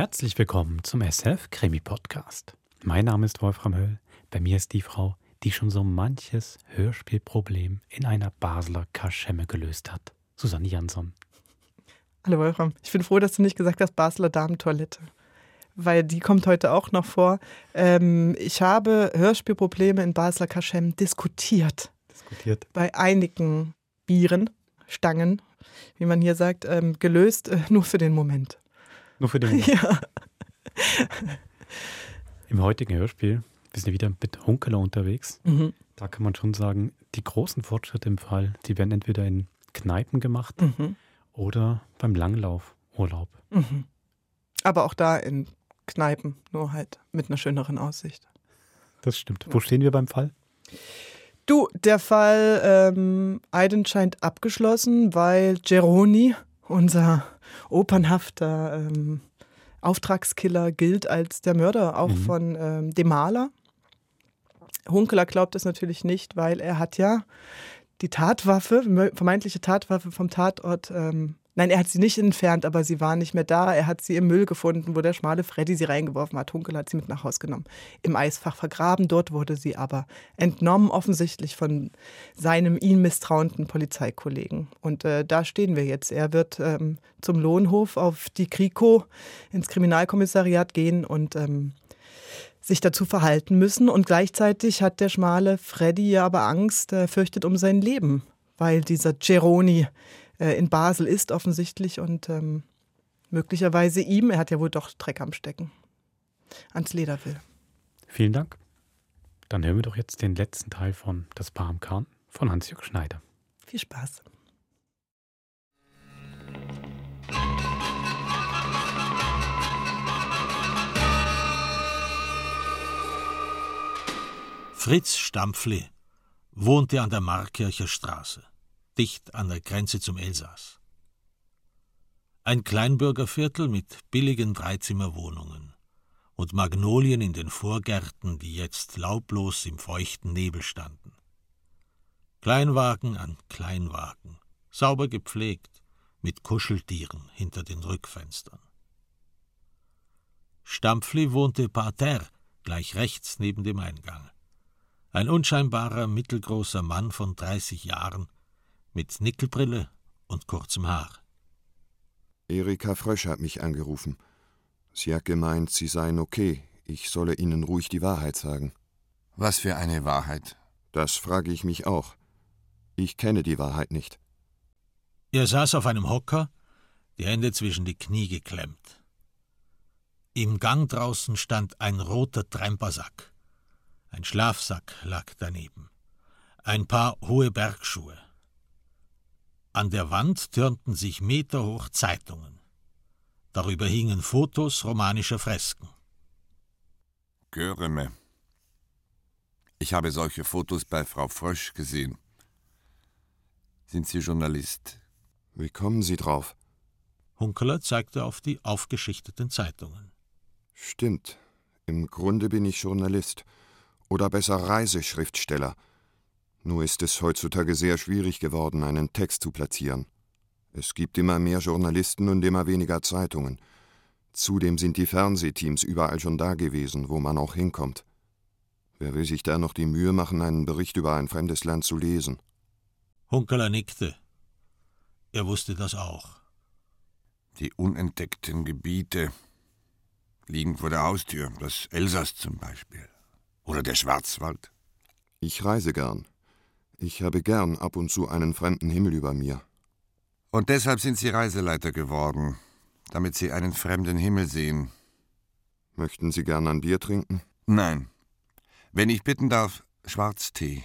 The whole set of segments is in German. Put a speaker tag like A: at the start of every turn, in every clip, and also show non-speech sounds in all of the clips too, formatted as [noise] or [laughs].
A: Herzlich willkommen zum SF Krimi Podcast. Mein Name ist Wolfram Höll. Bei mir ist die Frau, die schon so manches Hörspielproblem in einer Basler Kaschemme gelöst hat. Susanne Jansson.
B: Hallo Wolfram. Ich bin froh, dass du nicht gesagt hast Basler Damentoilette. Weil die kommt heute auch noch vor. Ähm, ich habe Hörspielprobleme in Basler Kaschem diskutiert.
A: Diskutiert.
B: Bei einigen Bieren, Stangen, wie man hier sagt, ähm, gelöst, äh, nur für den Moment.
A: Nur für den. [laughs]
B: Ja.
A: Im heutigen Hörspiel, wir sind wieder mit Hunkeler unterwegs.
B: Mhm.
A: Da kann man schon sagen, die großen Fortschritte im Fall, die werden entweder in Kneipen gemacht
B: Mhm.
A: oder beim Langlaufurlaub.
B: Mhm. Aber auch da in Kneipen, nur halt mit einer schöneren Aussicht.
A: Das stimmt. Wo stehen wir beim Fall?
B: Du, der Fall ähm, Eiden scheint abgeschlossen, weil Geroni, unser opernhafter ähm, Auftragskiller, gilt als der Mörder auch
A: Mhm.
B: von ähm, dem Maler. Hunkeler glaubt es natürlich nicht, weil er hat ja die Tatwaffe, vermeintliche Tatwaffe vom Tatort, ähm, nein, er hat sie nicht entfernt, aber sie war nicht mehr da. Er hat sie im Müll gefunden, wo der schmale Freddy sie reingeworfen hat. Hunkeler hat sie mit nach Hause genommen. Im Eisfach vergraben, dort wurde sie aber entnommen, offensichtlich von seinem ihm misstrauenden Polizeikollegen. Und äh, da stehen wir jetzt. Er wird ähm, zum Lohnhof auf die Kriko ins Kriminalkommissariat gehen und ähm, sich dazu verhalten müssen. Und gleichzeitig hat der schmale Freddy ja aber Angst, er fürchtet um sein Leben, weil dieser Geroni äh, in Basel ist offensichtlich und ähm, möglicherweise ihm, er hat ja wohl doch Dreck am Stecken, ans Leder will.
A: Vielen Dank. Dann hören wir doch jetzt den letzten Teil von Das Paar am Kahn von Hans-Jörg Schneider.
B: Viel Spaß.
C: Fritz Stampfli wohnte an der Markkircher Straße, dicht an der Grenze zum Elsass. Ein Kleinbürgerviertel mit billigen Dreizimmerwohnungen und Magnolien in den Vorgärten, die jetzt laublos im feuchten Nebel standen. Kleinwagen an Kleinwagen, sauber gepflegt, mit Kuscheltieren hinter den Rückfenstern. Stampfli wohnte parterre, gleich rechts neben dem Eingang. Ein unscheinbarer, mittelgroßer Mann von 30 Jahren, mit Nickelbrille und kurzem Haar.
D: Erika Frösch hat mich angerufen. Sie hat gemeint, Sie seien okay. Ich solle Ihnen ruhig die Wahrheit sagen.
E: Was für eine Wahrheit?
D: Das frage ich mich auch. Ich kenne die Wahrheit nicht.
C: Er saß auf einem Hocker, die Hände zwischen die Knie geklemmt. Im Gang draußen stand ein roter Trempersack. Ein Schlafsack lag daneben. Ein paar hohe Bergschuhe. An der Wand türmten sich meterhoch Zeitungen. Darüber hingen Fotos romanischer Fresken.
E: Göreme. Ich habe solche Fotos bei Frau Frösch gesehen. Sind Sie Journalist?
D: Wie kommen Sie drauf?
C: Hunkeler zeigte auf die aufgeschichteten Zeitungen.
D: Stimmt. Im Grunde bin ich Journalist. Oder besser Reiseschriftsteller. Nur ist es heutzutage sehr schwierig geworden, einen Text zu platzieren. Es gibt immer mehr Journalisten und immer weniger Zeitungen. Zudem sind die Fernsehteams überall schon da gewesen, wo man auch hinkommt. Wer will sich da noch die Mühe machen, einen Bericht über ein fremdes Land zu lesen?
C: Hunkeler nickte. Er wusste das auch.
E: Die unentdeckten Gebiete liegen vor der Haustür, das Elsass zum Beispiel. Oder der Schwarzwald.
D: Ich reise gern. Ich habe gern ab und zu einen fremden Himmel über mir.
E: Und deshalb sind Sie Reiseleiter geworden, damit Sie einen fremden Himmel sehen.
D: Möchten Sie gern ein Bier trinken?
E: Nein. Wenn ich bitten darf, Schwarztee.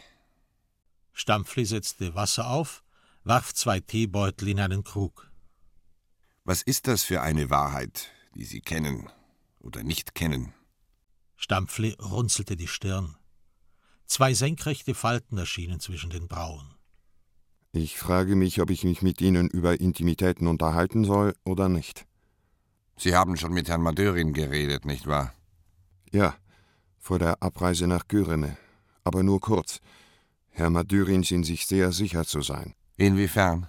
C: Stampfli setzte Wasser auf, warf zwei Teebeutel in einen Krug.
E: Was ist das für eine Wahrheit, die Sie kennen oder nicht kennen?
C: Stampfli runzelte die Stirn. Zwei senkrechte Falten erschienen zwischen den Brauen.
D: Ich frage mich, ob ich mich mit Ihnen über Intimitäten unterhalten soll oder nicht.
E: Sie haben schon mit Herrn Madörin geredet, nicht wahr?
D: Ja, vor der Abreise nach Göreme. Aber nur kurz. Herr Madurin schien sich sehr sicher zu sein.
E: Inwiefern?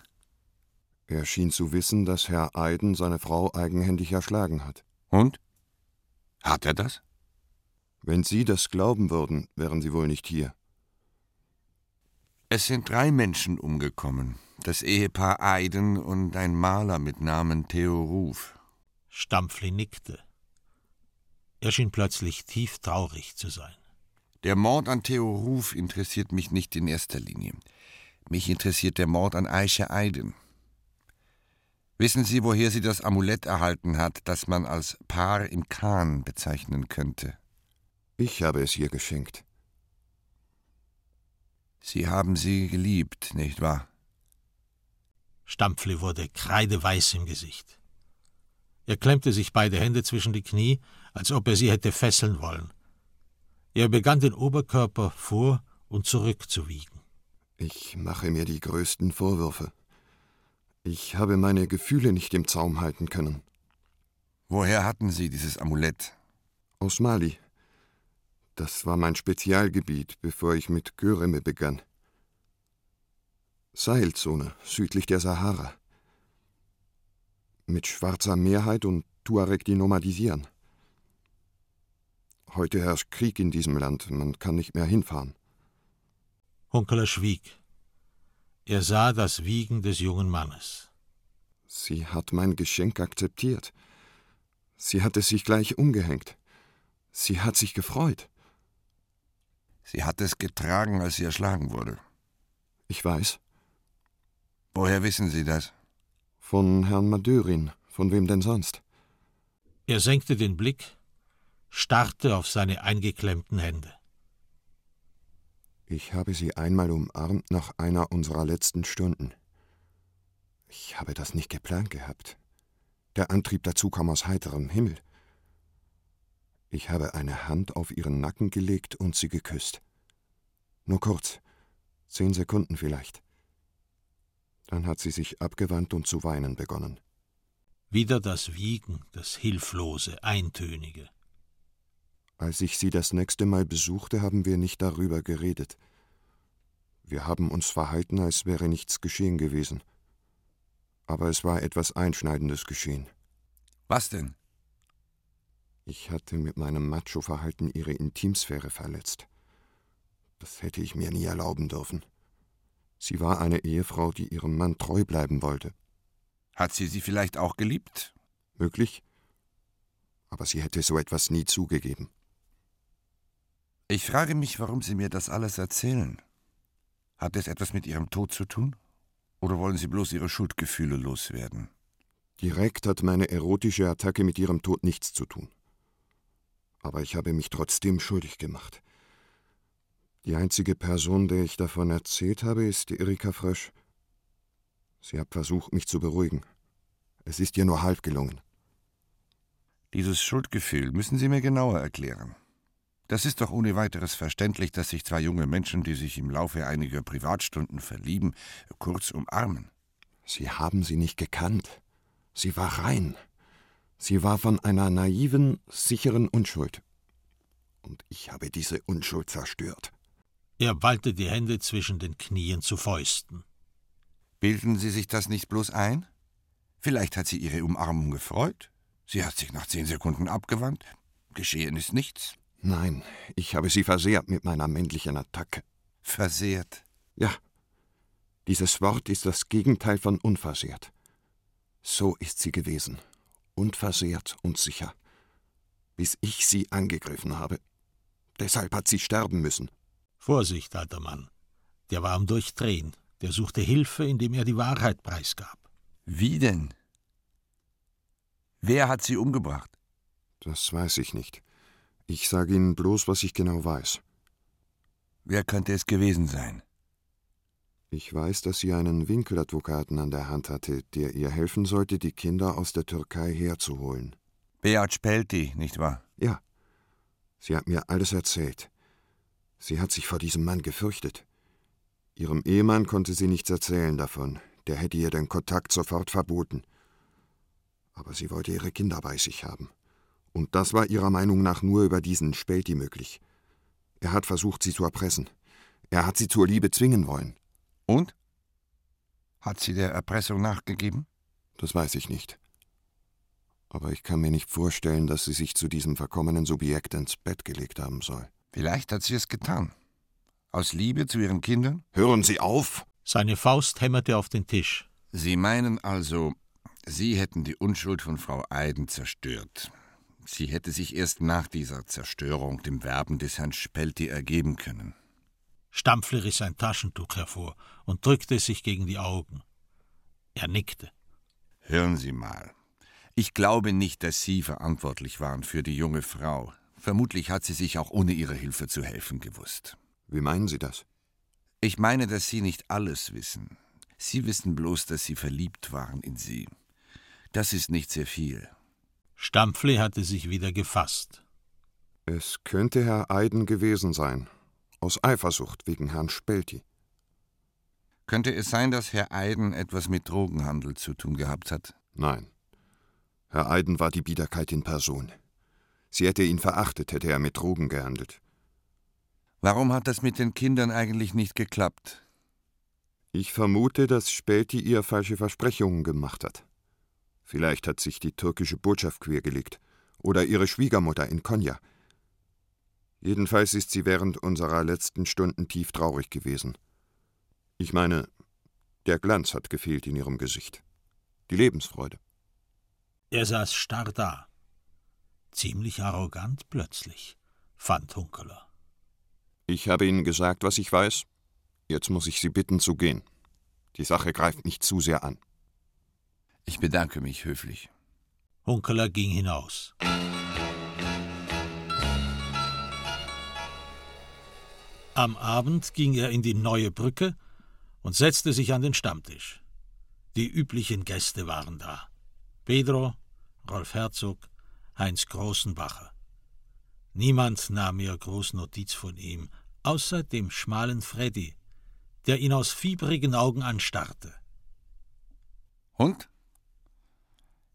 D: Er schien zu wissen, dass Herr Eiden seine Frau eigenhändig erschlagen hat.
E: Und? Hat er das?
D: Wenn Sie das glauben würden, wären Sie wohl nicht hier.
E: Es sind drei Menschen umgekommen. Das Ehepaar Eiden und ein Maler mit Namen Theo Ruf.
C: Stampfli nickte. Er schien plötzlich tief traurig zu sein.
E: Der Mord an Theo Ruf interessiert mich nicht in erster Linie. Mich interessiert der Mord an Aisha Eiden. Wissen Sie, woher sie das Amulett erhalten hat, das man als Paar im Kahn bezeichnen könnte?
D: Ich habe es ihr geschenkt.
E: Sie haben sie geliebt, nicht wahr?
C: Stampfli wurde kreideweiß im Gesicht. Er klemmte sich beide Hände zwischen die Knie, als ob er sie hätte fesseln wollen. Er begann den Oberkörper vor und zurück zu wiegen.
D: Ich mache mir die größten Vorwürfe. Ich habe meine Gefühle nicht im Zaum halten können.
E: Woher hatten Sie dieses Amulett?
D: Aus Mali. Das war mein Spezialgebiet, bevor ich mit Göreme begann. Sahelzone, südlich der Sahara. Mit schwarzer Mehrheit und Tuareg, die nomadisieren. Heute herrscht Krieg in diesem Land, man kann nicht mehr hinfahren.
C: Hunkeler schwieg. Er sah das Wiegen des jungen Mannes.
D: Sie hat mein Geschenk akzeptiert. Sie hat es sich gleich umgehängt. Sie hat sich gefreut.
E: Sie hat es getragen, als sie erschlagen wurde.
D: Ich weiß.
E: Woher wissen Sie das?
D: Von Herrn Madörin. Von wem denn sonst?
C: Er senkte den Blick, starrte auf seine eingeklemmten Hände.
D: Ich habe sie einmal umarmt nach einer unserer letzten Stunden. Ich habe das nicht geplant gehabt. Der Antrieb dazu kam aus heiterem Himmel. Ich habe eine Hand auf ihren Nacken gelegt und sie geküsst. Nur kurz, zehn Sekunden vielleicht. Dann hat sie sich abgewandt und zu weinen begonnen.
C: Wieder das Wiegen, das Hilflose, Eintönige.
D: Als ich sie das nächste Mal besuchte, haben wir nicht darüber geredet. Wir haben uns verhalten, als wäre nichts geschehen gewesen. Aber es war etwas Einschneidendes geschehen.
E: Was denn?
D: Ich hatte mit meinem Macho-Verhalten ihre Intimsphäre verletzt. Das hätte ich mir nie erlauben dürfen. Sie war eine Ehefrau, die ihrem Mann treu bleiben wollte.
E: Hat sie sie vielleicht auch geliebt?
D: Möglich. Aber sie hätte so etwas nie zugegeben.
E: Ich frage mich, warum Sie mir das alles erzählen. Hat es etwas mit Ihrem Tod zu tun? Oder wollen Sie bloß Ihre Schuldgefühle loswerden?
D: Direkt hat meine erotische Attacke mit ihrem Tod nichts zu tun. Aber ich habe mich trotzdem schuldig gemacht. Die einzige Person, der ich davon erzählt habe, ist Erika Frösch. Sie hat versucht, mich zu beruhigen. Es ist ihr nur halb gelungen.
E: Dieses Schuldgefühl müssen Sie mir genauer erklären. Das ist doch ohne weiteres verständlich, dass sich zwei junge Menschen, die sich im Laufe einiger Privatstunden verlieben, kurz umarmen.
D: Sie haben sie nicht gekannt. Sie war rein. Sie war von einer naiven, sicheren Unschuld. Und ich habe diese Unschuld zerstört.
C: Er ballte die Hände zwischen den Knien zu Fäusten.
E: Bilden Sie sich das nicht bloß ein? Vielleicht hat sie ihre Umarmung gefreut. Sie hat sich nach zehn Sekunden abgewandt. Geschehen ist nichts.
D: Nein, ich habe sie versehrt mit meiner männlichen Attacke.
E: Versehrt.
D: Ja, dieses Wort ist das Gegenteil von unversehrt. So ist sie gewesen, unversehrt und sicher, bis ich sie angegriffen habe. Deshalb hat sie sterben müssen.
C: Vorsicht, alter Mann. Der war am Durchdrehen. Der suchte Hilfe, indem er die Wahrheit preisgab.
E: Wie denn? Wer hat sie umgebracht?
D: Das weiß ich nicht. Ich sage Ihnen bloß, was ich genau weiß.
E: Wer könnte es gewesen sein?
D: Ich weiß, dass sie einen Winkeladvokaten an der Hand hatte, der ihr helfen sollte, die Kinder aus der Türkei herzuholen.
E: Beat Spelti, nicht wahr?
D: Ja. Sie hat mir alles erzählt. Sie hat sich vor diesem Mann gefürchtet. Ihrem Ehemann konnte sie nichts erzählen davon. Der hätte ihr den Kontakt sofort verboten. Aber sie wollte ihre Kinder bei sich haben. Und das war ihrer Meinung nach nur über diesen Spelti möglich. Er hat versucht, sie zu erpressen. Er hat sie zur Liebe zwingen wollen.
E: Und? Hat sie der Erpressung nachgegeben?
D: Das weiß ich nicht. Aber ich kann mir nicht vorstellen, dass sie sich zu diesem verkommenen Subjekt ins Bett gelegt haben soll.
E: Vielleicht hat sie es getan. Aus Liebe zu ihren Kindern?
D: Hören Sie auf!
C: Seine Faust hämmerte auf den Tisch.
E: Sie meinen also, Sie hätten die Unschuld von Frau Eiden zerstört. Sie hätte sich erst nach dieser Zerstörung dem Werben des Herrn Spelti ergeben können.
C: Stampfle riss ein Taschentuch hervor und drückte es sich gegen die Augen. Er nickte.
E: Hören Sie mal. Ich glaube nicht, dass Sie verantwortlich waren für die junge Frau. Vermutlich hat sie sich auch ohne Ihre Hilfe zu helfen gewusst.
D: Wie meinen Sie das?
E: Ich meine, dass Sie nicht alles wissen. Sie wissen bloß, dass Sie verliebt waren in sie. Das ist nicht sehr viel.
C: Stampfle hatte sich wieder gefasst.
D: Es könnte Herr Eiden gewesen sein. Aus Eifersucht wegen Herrn Spelti.
E: Könnte es sein, dass Herr Eiden etwas mit Drogenhandel zu tun gehabt hat?
D: Nein. Herr Eiden war die Biederkeit in Person. Sie hätte ihn verachtet, hätte er mit Drogen gehandelt.
E: Warum hat das mit den Kindern eigentlich nicht geklappt?
D: Ich vermute, dass Spelti ihr falsche Versprechungen gemacht hat. Vielleicht hat sich die türkische Botschaft quergelegt oder ihre Schwiegermutter in Konya. Jedenfalls ist sie während unserer letzten Stunden tief traurig gewesen. Ich meine, der Glanz hat gefehlt in ihrem Gesicht. Die Lebensfreude.
C: Er saß starr da. Ziemlich arrogant plötzlich, fand Hunkeler.
D: Ich habe Ihnen gesagt, was ich weiß. Jetzt muss ich Sie bitten zu gehen. Die Sache greift nicht zu sehr an.
E: Ich bedanke mich höflich.
C: Hunkeler ging hinaus. Am Abend ging er in die neue Brücke und setzte sich an den Stammtisch. Die üblichen Gäste waren da. Pedro, Rolf Herzog, Heinz Großenbacher. Niemand nahm mehr groß Notiz von ihm, außer dem schmalen Freddy, der ihn aus fiebrigen Augen anstarrte.
E: Und?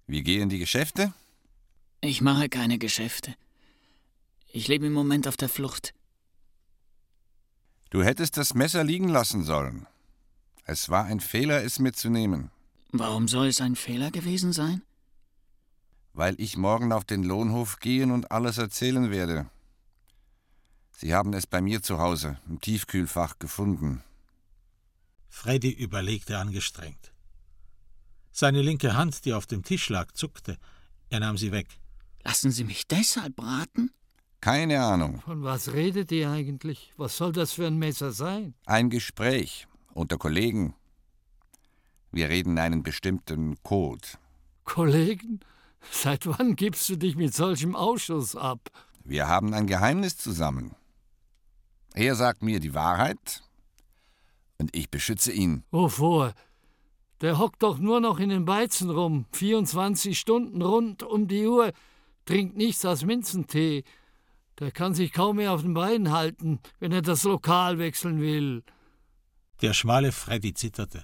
E: Wie gehen die Geschäfte?
F: Ich mache keine Geschäfte. Ich lebe im Moment auf der Flucht.
E: Du hättest das Messer liegen lassen sollen. Es war ein Fehler, es mitzunehmen.
F: Warum soll es ein Fehler gewesen sein?
E: Weil ich morgen auf den Lohnhof gehen und alles erzählen werde. Sie haben es bei mir zu Hause im Tiefkühlfach gefunden.
C: Freddy überlegte angestrengt. Seine linke Hand, die auf dem Tisch lag, zuckte. Er nahm sie weg.
F: Lassen Sie mich deshalb braten?
E: Keine Ahnung.
G: Von was redet ihr eigentlich? Was soll das für ein Messer sein?
E: Ein Gespräch unter Kollegen. Wir reden einen bestimmten Code.
G: Kollegen? Seit wann gibst du dich mit solchem Ausschuss ab?
E: Wir haben ein Geheimnis zusammen. Er sagt mir die Wahrheit und ich beschütze ihn.
G: Wovor? Der hockt doch nur noch in den Beizen rum, 24 Stunden rund um die Uhr, trinkt nichts als Minzentee. Der kann sich kaum mehr auf den Beinen halten, wenn er das Lokal wechseln will.
C: Der schmale Freddy zitterte.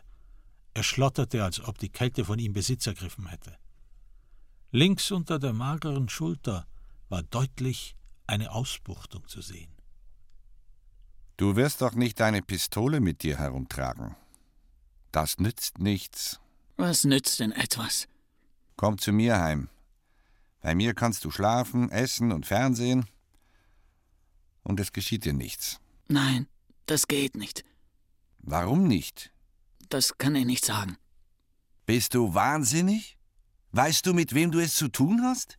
C: Er schlotterte, als ob die Kälte von ihm Besitz ergriffen hätte. Links unter der mageren Schulter war deutlich eine Ausbuchtung zu sehen.
E: Du wirst doch nicht deine Pistole mit dir herumtragen. Das nützt nichts.
F: Was nützt denn etwas?
E: Komm zu mir heim. Bei mir kannst du schlafen, essen und Fernsehen. Und es geschieht dir nichts.
F: Nein, das geht nicht.
E: Warum nicht?
F: Das kann ich nicht sagen.
E: Bist du wahnsinnig? Weißt du, mit wem du es zu tun hast?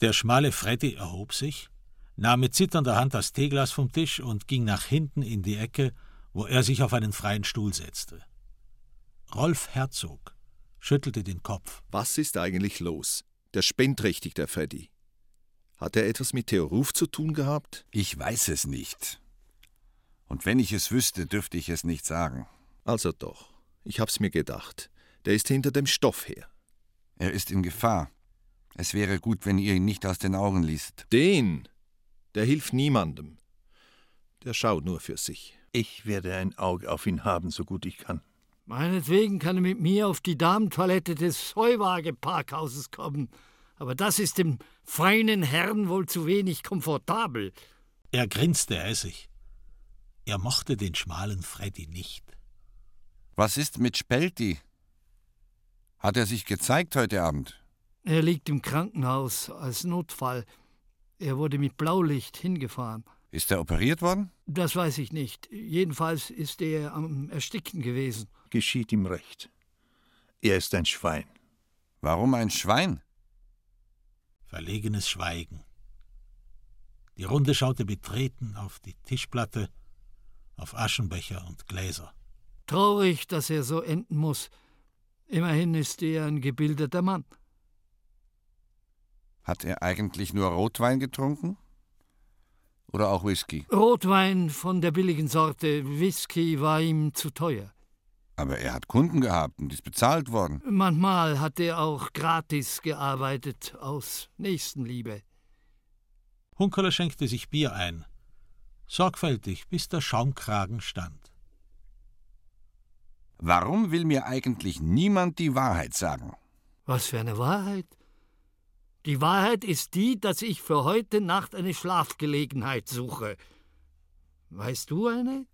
C: Der schmale Freddy erhob sich, nahm mit zitternder Hand das Teeglas vom Tisch und ging nach hinten in die Ecke, wo er sich auf einen freien Stuhl setzte. Rolf Herzog schüttelte den Kopf.
H: Was ist eigentlich los? Der spinnt richtig, der Freddy. Hat er etwas mit Theo Ruf zu tun gehabt?
E: Ich weiß es nicht. Und wenn ich es wüsste, dürfte ich es nicht sagen.
H: Also doch. Ich hab's mir gedacht. Der ist hinter dem Stoff her.
E: Er ist in Gefahr. Es wäre gut, wenn ihr ihn nicht aus den Augen ließt.
H: Den? Der hilft niemandem. Der schaut nur für sich.
I: Ich werde ein Auge auf ihn haben, so gut ich kann.
G: Meinetwegen kann er mit mir auf die Damentoilette des Heuwageparkhauses kommen. Aber das ist dem feinen Herrn wohl zu wenig komfortabel.
C: Er grinste hässig. Er mochte den schmalen Freddy nicht.
E: Was ist mit Spelti? Hat er sich gezeigt heute Abend?
G: Er liegt im Krankenhaus als Notfall. Er wurde mit Blaulicht hingefahren.
E: Ist er operiert worden?
G: Das weiß ich nicht. Jedenfalls ist er am Ersticken gewesen.
I: Geschieht ihm recht. Er ist ein Schwein.
E: Warum ein Schwein?
C: Verlegenes Schweigen. Die Runde schaute betreten auf die Tischplatte, auf Aschenbecher und Gläser.
G: Traurig, dass er so enden muss. Immerhin ist er ein gebildeter Mann.
E: Hat er eigentlich nur Rotwein getrunken? Oder auch Whisky?
G: Rotwein von der billigen Sorte, Whisky war ihm zu teuer.
E: Aber er hat Kunden gehabt und ist bezahlt worden.
G: Manchmal hat er auch gratis gearbeitet, aus Nächstenliebe.
C: Hunkeler schenkte sich Bier ein, sorgfältig, bis der Schaumkragen stand.
E: Warum will mir eigentlich niemand die Wahrheit sagen?
G: Was für eine Wahrheit? Die Wahrheit ist die, dass ich für heute Nacht eine Schlafgelegenheit suche. Weißt du eine?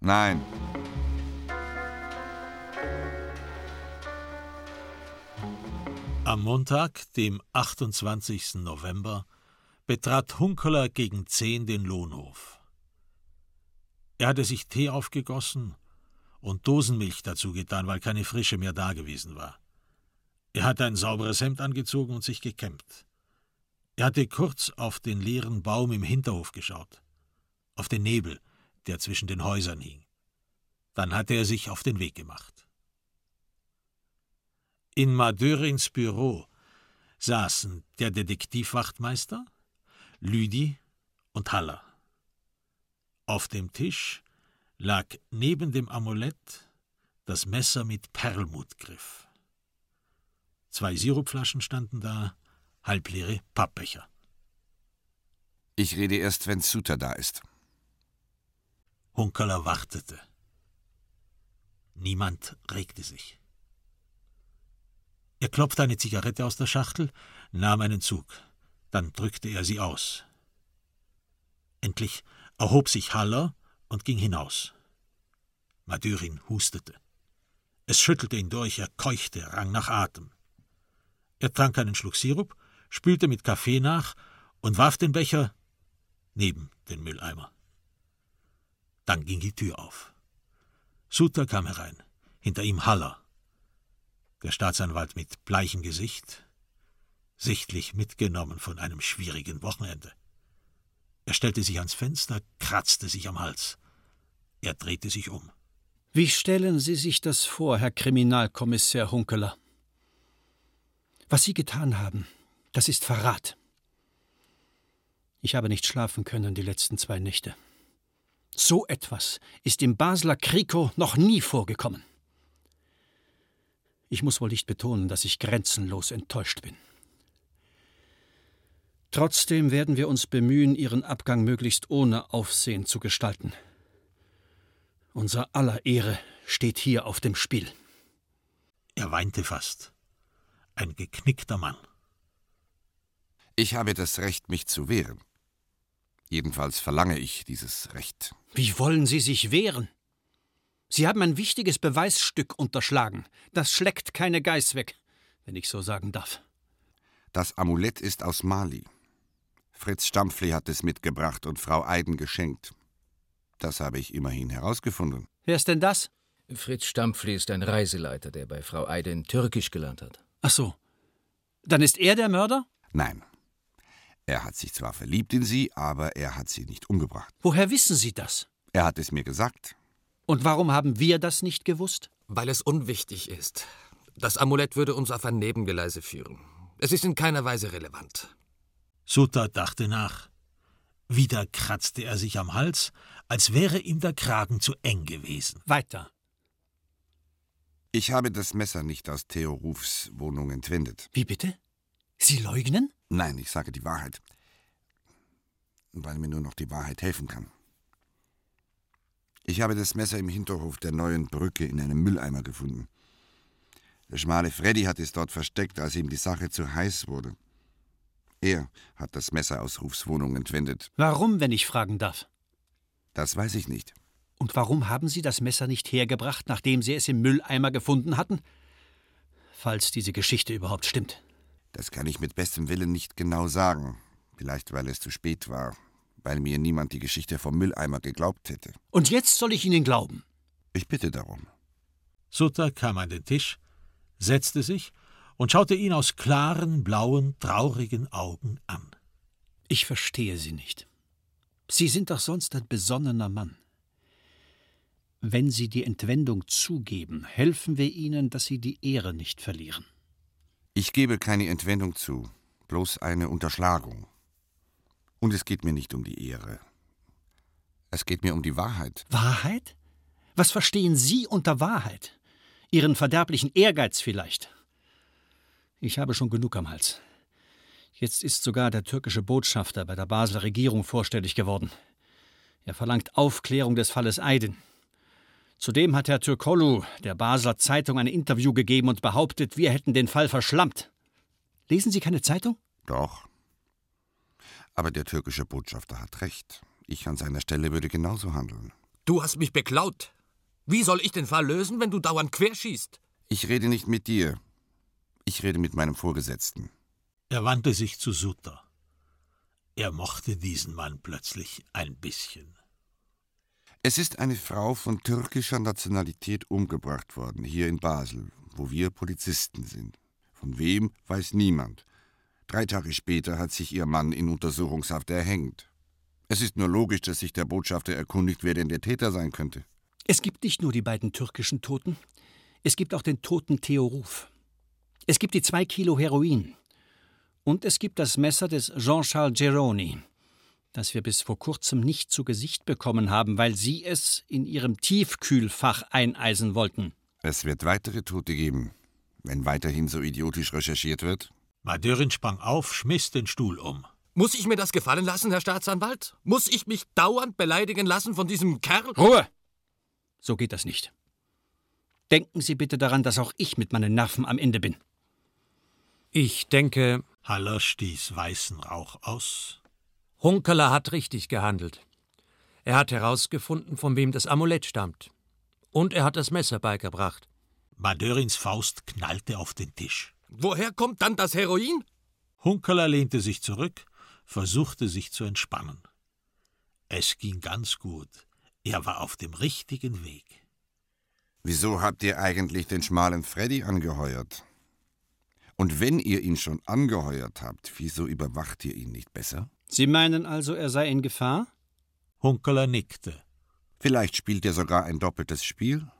E: Nein.
C: Am Montag, dem 28. November, betrat Hunkeler gegen zehn den Lohnhof. Er hatte sich Tee aufgegossen und Dosenmilch dazu getan, weil keine Frische mehr dagewesen war. Er hatte ein sauberes Hemd angezogen und sich gekämmt. Er hatte kurz auf den leeren Baum im Hinterhof geschaut, auf den Nebel, der zwischen den Häusern hing. Dann hatte er sich auf den Weg gemacht. In Madörins Büro saßen der Detektivwachtmeister, Lüdi und Haller. Auf dem Tisch lag neben dem Amulett das Messer mit Perlmuttgriff. Zwei Sirupflaschen standen da, halbleere Pappbecher.
E: Ich rede erst, wenn Suter da ist.
C: Hunkerler wartete. Niemand regte sich. Er klopfte eine Zigarette aus der Schachtel, nahm einen Zug. Dann drückte er sie aus. Endlich erhob sich Haller und ging hinaus. Madürin hustete. Es schüttelte ihn durch, er keuchte, rang nach Atem. Er trank einen Schluck Sirup, spülte mit Kaffee nach und warf den Becher neben den Mülleimer. Dann ging die Tür auf. Suter kam herein, hinter ihm Haller. Der Staatsanwalt mit bleichem Gesicht, sichtlich mitgenommen von einem schwierigen Wochenende. Er stellte sich ans Fenster, kratzte sich am Hals. Er drehte sich um.
J: Wie stellen Sie sich das vor, Herr Kriminalkommissar Hunkeler? Was Sie getan haben, das ist Verrat. Ich habe nicht schlafen können die letzten zwei Nächte. So etwas ist im Basler Kriko noch nie vorgekommen. Ich muss wohl nicht betonen, dass ich grenzenlos enttäuscht bin. Trotzdem werden wir uns bemühen, Ihren Abgang möglichst ohne Aufsehen zu gestalten. Unser aller Ehre steht hier auf dem Spiel.
C: Er weinte fast. Ein geknickter Mann.
E: Ich habe das Recht, mich zu wehren. Jedenfalls verlange ich dieses Recht.
J: Wie wollen Sie sich wehren? Sie haben ein wichtiges Beweisstück unterschlagen. Das schleckt keine Geiß weg, wenn ich so sagen darf.
E: Das Amulett ist aus Mali. Fritz Stampfli hat es mitgebracht und Frau Eiden geschenkt. Das habe ich immerhin herausgefunden.
J: Wer ist denn das?
K: Fritz Stampfli ist ein Reiseleiter, der bei Frau Eiden Türkisch gelernt hat.
J: Ach so. Dann ist er der Mörder?
E: Nein. Er hat sich zwar verliebt in sie, aber er hat sie nicht umgebracht.
J: Woher wissen Sie das?
E: Er hat es mir gesagt.
J: Und warum haben wir das nicht gewusst?
K: Weil es unwichtig ist. Das Amulett würde uns auf ein Nebengeleise führen. Es ist in keiner Weise relevant.
C: Sutter dachte nach. Wieder kratzte er sich am Hals, als wäre ihm der Kragen zu eng gewesen.
J: Weiter.
E: Ich habe das Messer nicht aus Theo Rufs Wohnung entwendet.
J: Wie bitte? Sie leugnen?
E: Nein, ich sage die Wahrheit. Weil mir nur noch die Wahrheit helfen kann. Ich habe das Messer im Hinterhof der neuen Brücke in einem Mülleimer gefunden. Der schmale Freddy hat es dort versteckt, als ihm die Sache zu heiß wurde. Er hat das Messer aus Rufs Wohnung entwendet.
J: Warum, wenn ich fragen darf?
E: Das weiß ich nicht.
J: Und warum haben Sie das Messer nicht hergebracht, nachdem Sie es im Mülleimer gefunden hatten? Falls diese Geschichte überhaupt stimmt.
E: Das kann ich mit bestem Willen nicht genau sagen. Vielleicht, weil es zu spät war. Weil mir niemand die Geschichte vom Mülleimer geglaubt hätte.
J: Und jetzt soll ich Ihnen glauben?
E: Ich bitte darum.
C: Sutter kam an den Tisch, setzte sich und schaute ihn aus klaren, blauen, traurigen Augen an.
J: Ich verstehe Sie nicht. Sie sind doch sonst ein besonnener Mann. Wenn Sie die Entwendung zugeben, helfen wir Ihnen, dass Sie die Ehre nicht verlieren.
E: Ich gebe keine Entwendung zu, bloß eine Unterschlagung. Und es geht mir nicht um die Ehre. Es geht mir um die Wahrheit.
J: Wahrheit? Was verstehen Sie unter Wahrheit? Ihren verderblichen Ehrgeiz vielleicht? Ich habe schon genug am Hals. Jetzt ist sogar der türkische Botschafter bei der Basler Regierung vorstellig geworden. Er verlangt Aufklärung des Falles Aydin. Zudem hat Herr Türkolu der Basler Zeitung ein Interview gegeben und behauptet, wir hätten den Fall verschlammt. Lesen Sie keine Zeitung?
E: Doch. Aber der türkische Botschafter hat recht. Ich an seiner Stelle würde genauso handeln.
K: Du hast mich beklaut. Wie soll ich den Fall lösen, wenn du dauernd querschießt?
E: Ich rede nicht mit dir. Ich rede mit meinem Vorgesetzten.
C: Er wandte sich zu Sutter. Er mochte diesen Mann plötzlich ein bisschen.
E: Es ist eine Frau von türkischer Nationalität umgebracht worden, hier in Basel, wo wir Polizisten sind. Von wem weiß niemand. Drei Tage später hat sich ihr Mann in Untersuchungshaft erhängt. Es ist nur logisch, dass sich der Botschafter erkundigt, wer denn der Täter sein könnte.
J: Es gibt nicht nur die beiden türkischen Toten, es gibt auch den toten Theo Ruf. Es gibt die zwei Kilo Heroin. Und es gibt das Messer des Jean-Charles Geroni, das wir bis vor kurzem nicht zu Gesicht bekommen haben, weil Sie es in Ihrem Tiefkühlfach eineisen wollten.
E: Es wird weitere Tote geben, wenn weiterhin so idiotisch recherchiert wird.
C: Madörin sprang auf, schmiss den Stuhl um.
K: Muss ich mir das gefallen lassen, Herr Staatsanwalt? Muss ich mich dauernd beleidigen lassen von diesem Kerl?
J: Ruhe! So geht das nicht. Denken Sie bitte daran, dass auch ich mit meinen Nerven am Ende bin.
L: Ich denke.
C: Haller stieß weißen Rauch aus.
L: Hunkeler hat richtig gehandelt. Er hat herausgefunden, von wem das Amulett stammt. Und er hat das Messer beigebracht.
C: Madörins Faust knallte auf den Tisch.
K: Woher kommt dann das Heroin?
C: Hunkeler lehnte sich zurück, versuchte sich zu entspannen. Es ging ganz gut. Er war auf dem richtigen Weg.
E: Wieso habt ihr eigentlich den schmalen Freddy angeheuert? Und wenn ihr ihn schon angeheuert habt, wieso überwacht ihr ihn nicht besser?
J: Sie meinen also, er sei in Gefahr?
C: Hunkeler nickte.
E: Vielleicht spielt er sogar ein doppeltes Spiel?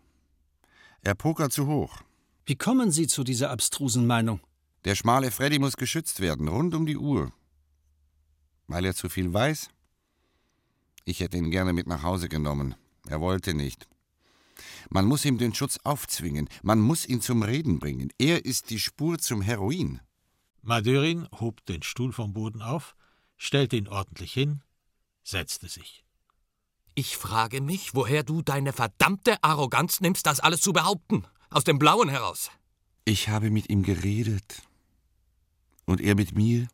E: Er pokert zu hoch.
J: Wie kommen Sie zu dieser abstrusen Meinung?
E: Der schmale Freddy muss geschützt werden, rund um die Uhr. Weil er zu viel weiß? Ich hätte ihn gerne mit nach Hause genommen. Er wollte nicht. Man muss ihm den Schutz aufzwingen. Man muss ihn zum Reden bringen. Er ist die Spur zum Heroin.
C: Madörin hob den Stuhl vom Boden auf, stellte ihn ordentlich hin, setzte sich.
K: Ich frage mich, woher du deine verdammte Arroganz nimmst, das alles zu behaupten. Aus dem Blauen heraus.
E: Ich habe mit ihm geredet. Und er mit mir.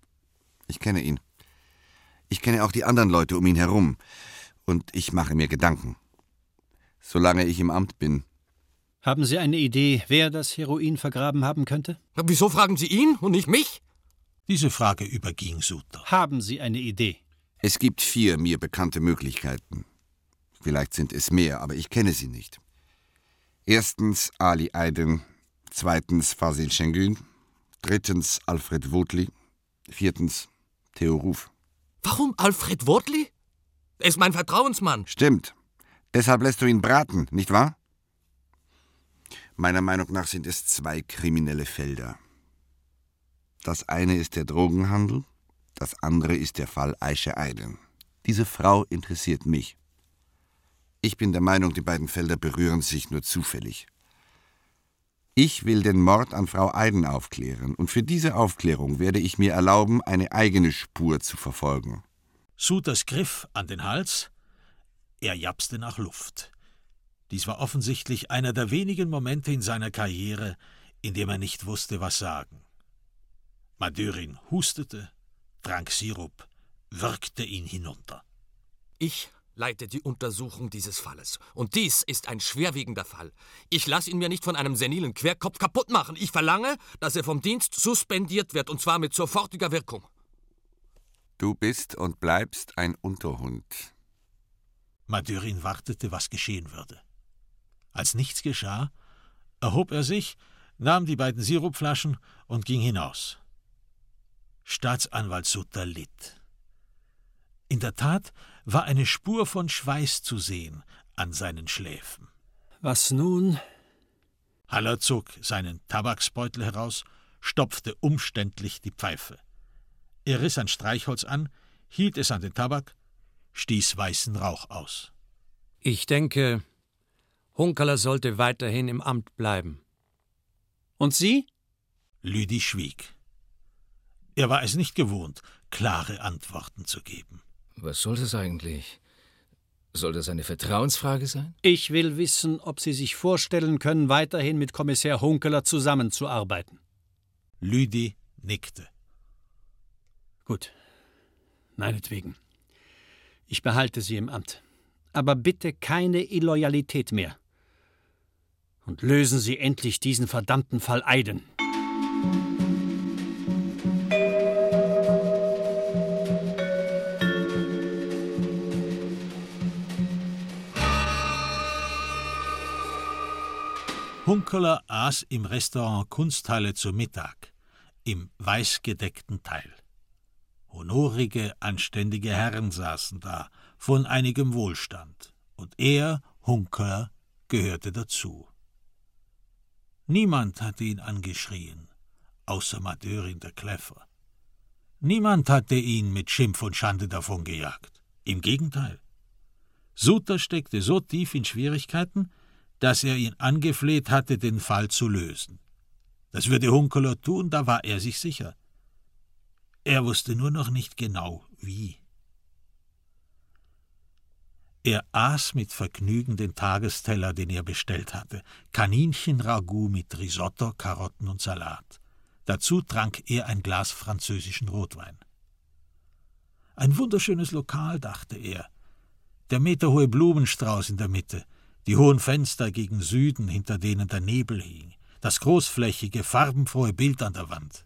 E: Ich kenne ihn. Ich kenne auch die anderen Leute um ihn herum. Und ich mache mir Gedanken. Solange ich im Amt bin.
J: Haben Sie eine Idee, wer das Heroin vergraben haben könnte?
K: Wieso fragen Sie ihn und nicht mich?
C: Diese Frage überging Suter.
J: Haben Sie eine Idee?
E: Es gibt vier mir bekannte Möglichkeiten. Vielleicht sind es mehr, aber ich kenne sie nicht. Erstens Ali Aydin, zweitens Fasil Şengün, drittens Alfred Wotli, viertens Theo Ruf.
K: Warum Alfred Wotli? Er ist mein Vertrauensmann.
E: Stimmt. Deshalb lässt du ihn braten, nicht wahr? Meiner Meinung nach sind es zwei kriminelle Felder. Das eine ist der Drogenhandel, das andere ist der Fall Aisha Aydin. Diese Frau interessiert mich. Ich bin der Meinung, die beiden Felder berühren sich nur zufällig. Ich will den Mord an Frau Aiden aufklären, und für diese Aufklärung werde ich mir erlauben, eine eigene Spur zu verfolgen.
C: Suters griff an den Hals, er japste nach Luft. Dies war offensichtlich einer der wenigen Momente in seiner Karriere, in dem er nicht wusste, was sagen. Madörin hustete, trank Sirup, wirkte ihn hinunter.
K: Ich leitet die Untersuchung dieses Falles. Und dies ist ein schwerwiegender Fall. Ich lasse ihn mir nicht von einem senilen Querkopf kaputt machen. Ich verlange, dass er vom Dienst suspendiert wird, und zwar mit sofortiger Wirkung.
E: Du bist und bleibst ein Unterhund.
C: Madurin wartete, was geschehen würde. Als nichts geschah, erhob er sich, nahm die beiden Sirupflaschen und ging hinaus. Staatsanwalt Sutter litt. In der Tat war eine Spur von Schweiß zu sehen an seinen Schläfen.
J: Was nun?
C: Haller zog seinen Tabaksbeutel heraus, stopfte umständlich die Pfeife. Er riss ein Streichholz an, hielt es an den Tabak, stieß weißen Rauch aus.
L: Ich denke, Hunkeler sollte weiterhin im Amt bleiben.
J: Und Sie?
C: Lüdi schwieg. Er war es nicht gewohnt, klare Antworten zu geben.
M: Was soll das eigentlich? Soll das eine Vertrauensfrage sein?
J: Ich will wissen, ob Sie sich vorstellen können, weiterhin mit Kommissar Hunkeler zusammenzuarbeiten.
C: Lüdi nickte.
J: Gut. Meinetwegen. Ich behalte Sie im Amt. Aber bitte keine Illoyalität mehr. Und lösen Sie endlich diesen verdammten Fall Eiden.
C: Hunkeler aß im Restaurant Kunsthalle zu Mittag, im weißgedeckten Teil. Honorige, anständige Herren saßen da, von einigem Wohlstand, und er, Hunkeler, gehörte dazu. Niemand hatte ihn angeschrien, außer Madeurin der Kläffer. Niemand hatte ihn mit Schimpf und Schande davongejagt. Im Gegenteil. Suter steckte so tief in Schwierigkeiten, dass er ihn angefleht hatte, den Fall zu lösen. Das würde Hunkeler tun, da war er sich sicher. Er wusste nur noch nicht genau, wie. Er aß mit Vergnügen den Tagesteller, den er bestellt hatte, Kaninchenragout mit Risotto, Karotten und Salat. Dazu trank er ein Glas französischen Rotwein. Ein wunderschönes Lokal, dachte er. Der meterhohe Blumenstrauß in der Mitte, die hohen Fenster gegen Süden, hinter denen der Nebel hing, das großflächige, farbenfrohe Bild an der Wand.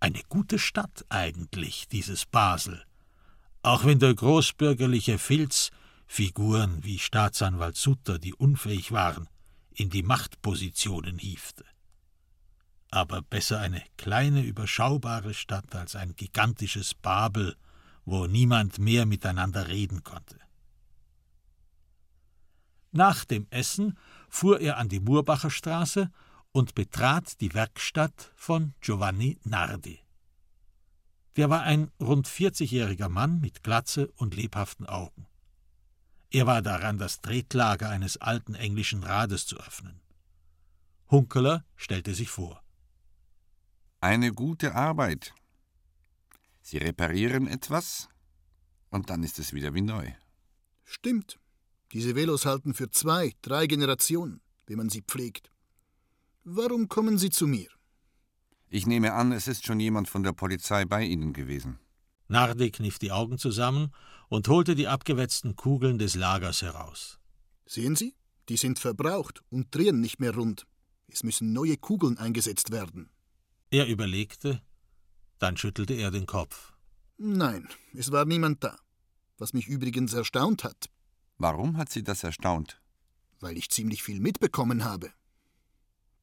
C: Eine gute Stadt eigentlich, dieses Basel, auch wenn der großbürgerliche Filz Figuren wie Staatsanwalt Sutter, die unfähig waren, in die Machtpositionen hiefte. Aber besser eine kleine, überschaubare Stadt als ein gigantisches Babel, wo niemand mehr miteinander reden konnte. Nach dem Essen fuhr er an die Murbacher Straße und betrat die Werkstatt von Giovanni Nardi. Der war ein rund 40-jähriger Mann mit Glatze und lebhaften Augen. Er war daran, das Tretlager eines alten englischen Rades zu öffnen. Hunkeler stellte sich vor.
E: Eine gute Arbeit. Sie reparieren etwas und dann ist es wieder wie neu.
N: Stimmt. Diese Velos halten für zwei, drei Generationen, wenn man sie pflegt. Warum kommen Sie zu mir?
E: Ich nehme an, es ist schon jemand von der Polizei bei Ihnen gewesen.
C: Nardi kniff die Augen zusammen und holte die abgewetzten Kugeln des Lagers heraus.
N: Sehen Sie, die sind verbraucht und drehen nicht mehr rund. Es müssen neue Kugeln eingesetzt werden.
C: Er überlegte, dann schüttelte er den Kopf.
N: Nein, es war niemand da. Was mich übrigens erstaunt hat.
E: Warum hat Sie das erstaunt?
N: Weil ich ziemlich viel mitbekommen habe.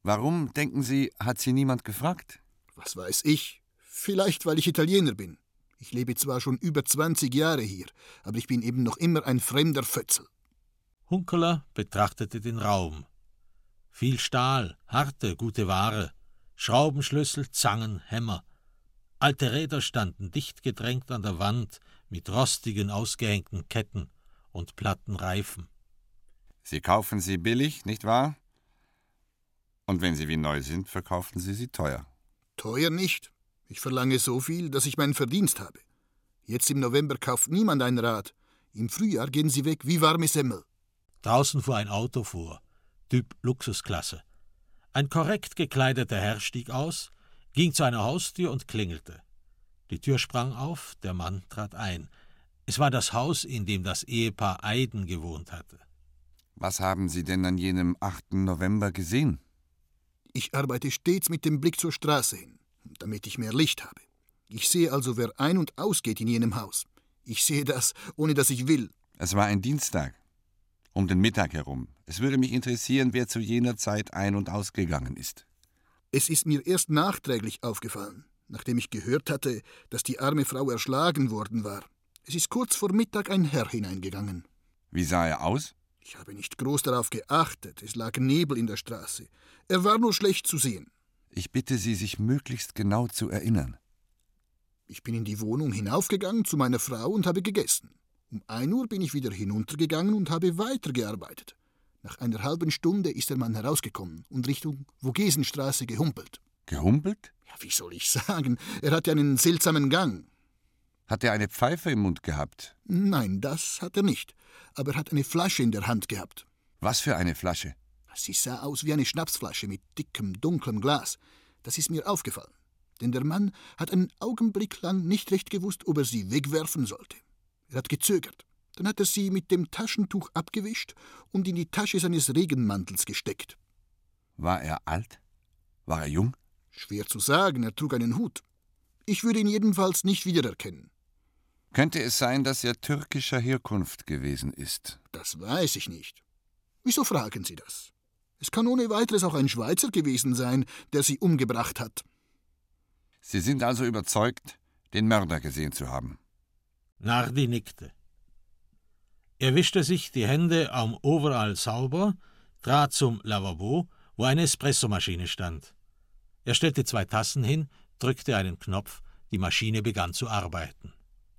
E: Warum, denken Sie, hat Sie niemand gefragt?
N: Was weiß ich? Vielleicht, weil ich Italiener bin. Ich lebe zwar schon über 20 Jahre hier, aber ich bin eben noch immer ein fremder Fötzel.
C: Hunkeler betrachtete den Raum. Viel Stahl, harte, gute Ware, Schraubenschlüssel, Zangen, Hämmer. Alte Räder standen dicht gedrängt an der Wand mit rostigen, ausgehängten Ketten und platten Reifen.
E: Sie kaufen sie billig, nicht wahr? Und wenn sie wie neu sind, verkaufen Sie sie teuer.
N: Teuer nicht. Ich verlange so viel, dass ich meinen Verdienst habe. Jetzt im November kauft niemand ein Rad. Im Frühjahr gehen sie weg wie warme Semmel.
C: Draußen fuhr ein Auto vor, Typ Luxusklasse. Ein korrekt gekleideter Herr stieg aus, ging zu einer Haustür und klingelte. Die Tür sprang auf, der Mann trat ein. Es war das Haus, in dem das Ehepaar Eiden gewohnt hatte.
E: Was haben Sie denn an jenem 8. November gesehen?
N: Ich arbeite stets mit dem Blick zur Straße hin, damit ich mehr Licht habe. Ich sehe also, wer ein- und ausgeht in jenem Haus. Ich sehe das, ohne dass ich will.
E: Es war ein Dienstag. Um den Mittag herum. Es würde mich interessieren, wer zu jener Zeit ein- und ausgegangen ist.
N: Es ist mir erst nachträglich aufgefallen, nachdem ich gehört hatte, dass die arme Frau erschlagen worden war. Es ist kurz vor Mittag ein Herr hineingegangen.
E: Wie sah er aus?
N: Ich habe nicht groß darauf geachtet, es lag Nebel in der Straße. Er war nur schlecht zu sehen.
E: Ich bitte Sie, sich möglichst genau zu erinnern.
N: Ich bin in die Wohnung hinaufgegangen zu meiner Frau und habe gegessen. Um ein Uhr bin ich wieder hinuntergegangen und habe weitergearbeitet. Nach einer halben Stunde ist der Mann herausgekommen und Richtung Vogesenstraße gehumpelt.
E: Gehumpelt?
N: Ja, wie soll ich sagen? Er hatte einen seltsamen Gang.
E: Hat er eine Pfeife im Mund gehabt?
N: Nein, das hat er nicht. Aber er hat eine Flasche in der Hand gehabt.
E: Was für eine Flasche?
N: Sie sah aus wie eine Schnapsflasche mit dickem, dunklem Glas. Das ist mir aufgefallen. Denn der Mann hat einen Augenblick lang nicht recht gewusst, ob er sie wegwerfen sollte. Er hat gezögert. Dann hat er sie mit dem Taschentuch abgewischt und in die Tasche seines Regenmantels gesteckt.
E: War er alt? War er jung?
N: Schwer zu sagen, er trug einen Hut. Ich würde ihn jedenfalls nicht wiedererkennen.
E: Könnte es sein, dass er türkischer Herkunft gewesen ist?
N: Das weiß ich nicht. Wieso fragen Sie das? Es kann ohne weiteres auch ein Schweizer gewesen sein, der sie umgebracht hat.
E: Sie sind also überzeugt, den Mörder gesehen zu haben.
C: Nardi nickte. Er wischte sich die Hände am Overall sauber, trat zum Lavabo, wo eine Espressomaschine stand. Er stellte zwei Tassen hin, drückte einen Knopf, die Maschine begann zu arbeiten.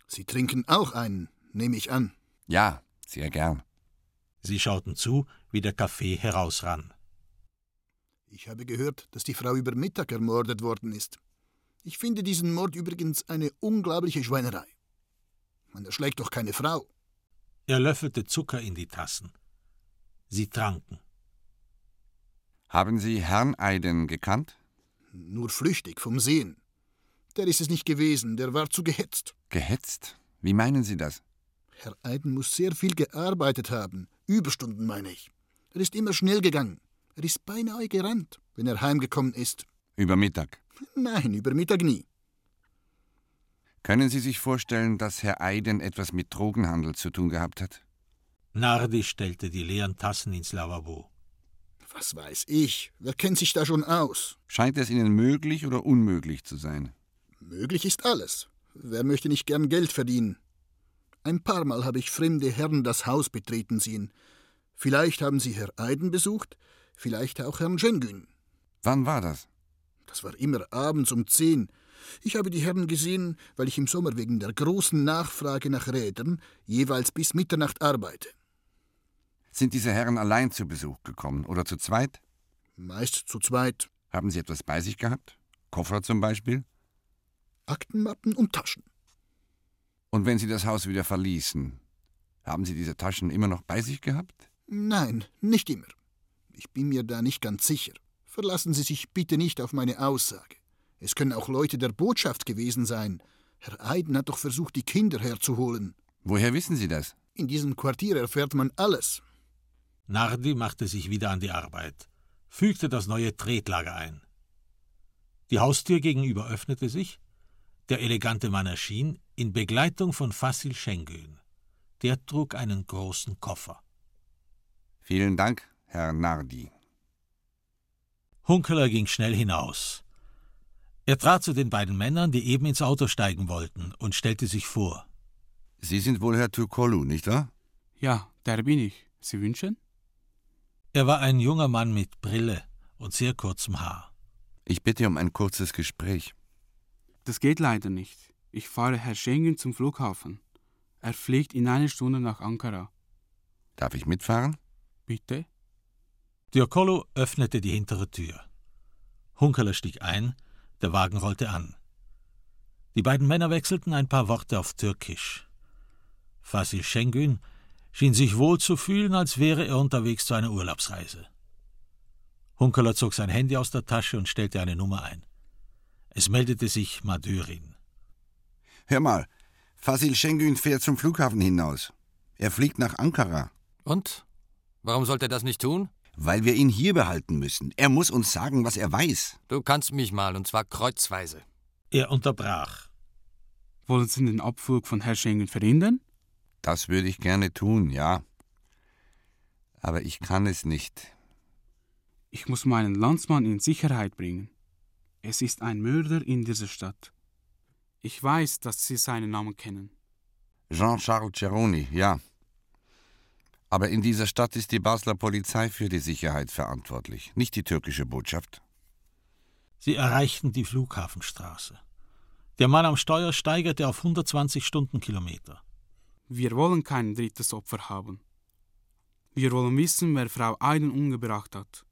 N: Sie trinken auch einen, nehme ich an.
E: Ja, sehr gern.
C: Sie schauten zu, wie der Kaffee herausrann.
N: Ich habe gehört, dass die Frau über Mittag ermordet worden ist. Ich finde diesen Mord übrigens eine unglaubliche Schweinerei. Man erschlägt doch keine Frau.
C: Er löffelte Zucker in die Tassen. Sie tranken.
E: Haben Sie Herrn Eiden gekannt?
N: Nur flüchtig vom Sehen. Der ist es nicht gewesen, der war zu gehetzt.
E: Gehetzt? Wie meinen Sie das?
N: Herr Eiden muss sehr viel gearbeitet haben. Überstunden, meine ich. Er ist immer schnell gegangen. Er ist beinahe gerannt, wenn er heimgekommen ist.
E: Über Mittag? [laughs]
N: Nein, über Mittag nie.
E: Können Sie sich vorstellen, dass Herr Eiden etwas mit Drogenhandel zu tun gehabt hat?
C: Nardi stellte die leeren Tassen ins Lavabo.
N: Was weiß ich? Wer kennt sich da schon aus?
E: Scheint es Ihnen möglich oder unmöglich zu sein?
N: Möglich ist alles. Wer möchte nicht gern Geld verdienen? Ein paar Mal habe ich fremde Herren das Haus betreten sehen. Vielleicht haben sie Herr Eiden besucht, vielleicht auch Herrn Schengün.
E: Wann war das?
N: Das war immer abends um zehn. Ich habe die Herren gesehen, weil ich im Sommer wegen der großen Nachfrage nach Rädern jeweils bis Mitternacht arbeite.
E: Sind diese Herren allein zu Besuch gekommen oder zu zweit?
N: Meist zu zweit.
E: Haben sie etwas bei sich gehabt? Koffer zum Beispiel?
N: Aktenmappen und Taschen.
E: Und wenn Sie das Haus wieder verließen, haben Sie diese Taschen immer noch bei sich gehabt?
N: Nein, nicht immer. Ich bin mir da nicht ganz sicher. Verlassen Sie sich bitte nicht auf meine Aussage. Es können auch Leute der Botschaft gewesen sein. Herr Eiden hat doch versucht, die Kinder herzuholen.
E: Woher wissen Sie das?
N: In diesem Quartier erfährt man alles.
C: Nardi machte sich wieder an die Arbeit, fügte das neue Tretlager ein. Die Haustür gegenüber öffnete sich, der elegante Mann erschien in Begleitung von Fassil Schengön. Der trug einen großen Koffer.
E: Vielen Dank, Herr Nardi.
C: Hunkeler ging schnell hinaus. Er trat zu den beiden Männern, die eben ins Auto steigen wollten, und stellte sich vor.
E: Sie sind wohl Herr Turkolu, nicht wahr?
O: Ja, der bin ich. Sie wünschen?
C: Er war ein junger Mann mit Brille und sehr kurzem Haar.
E: Ich bitte um ein kurzes Gespräch.
O: Das geht leider nicht. Ich fahre Herr Schengen zum Flughafen. Er fliegt in einer Stunde nach Ankara.
E: Darf ich mitfahren?
O: Bitte?
C: Diokolo öffnete die hintere Tür. Hunkeler stieg ein, der Wagen rollte an. Die beiden Männer wechselten ein paar Worte auf Türkisch. Fasil Şengün schien sich wohl zu fühlen, als wäre er unterwegs zu einer Urlaubsreise. Hunkeler zog sein Handy aus der Tasche und stellte eine Nummer ein. Es meldete sich Madürin.
E: Hör mal, Fasil Şengün fährt zum Flughafen hinaus. Er fliegt nach Ankara.
K: Und? Warum sollte er das nicht tun?
E: Weil wir ihn hier behalten müssen. Er muss uns sagen, was er weiß.
K: Du kannst mich mal, und zwar kreuzweise.
C: Er unterbrach.
O: Wollen Sie den Abflug von Herrn Schengen verhindern?
E: Das würde ich gerne tun, ja. Aber ich kann es nicht.
O: Ich muss meinen Landsmann in Sicherheit bringen. Es ist ein Mörder in dieser Stadt. Ich weiß, dass Sie seinen Namen kennen.
E: Jean-Charles Ceroni, ja. Aber in dieser Stadt ist die Basler Polizei für die Sicherheit verantwortlich, nicht die türkische Botschaft.
C: Sie erreichten die Flughafenstraße. Der Mann am Steuer steigerte auf 120 Stundenkilometer.
O: Wir wollen kein drittes Opfer haben. Wir wollen wissen, wer Frau Eiden umgebracht hat.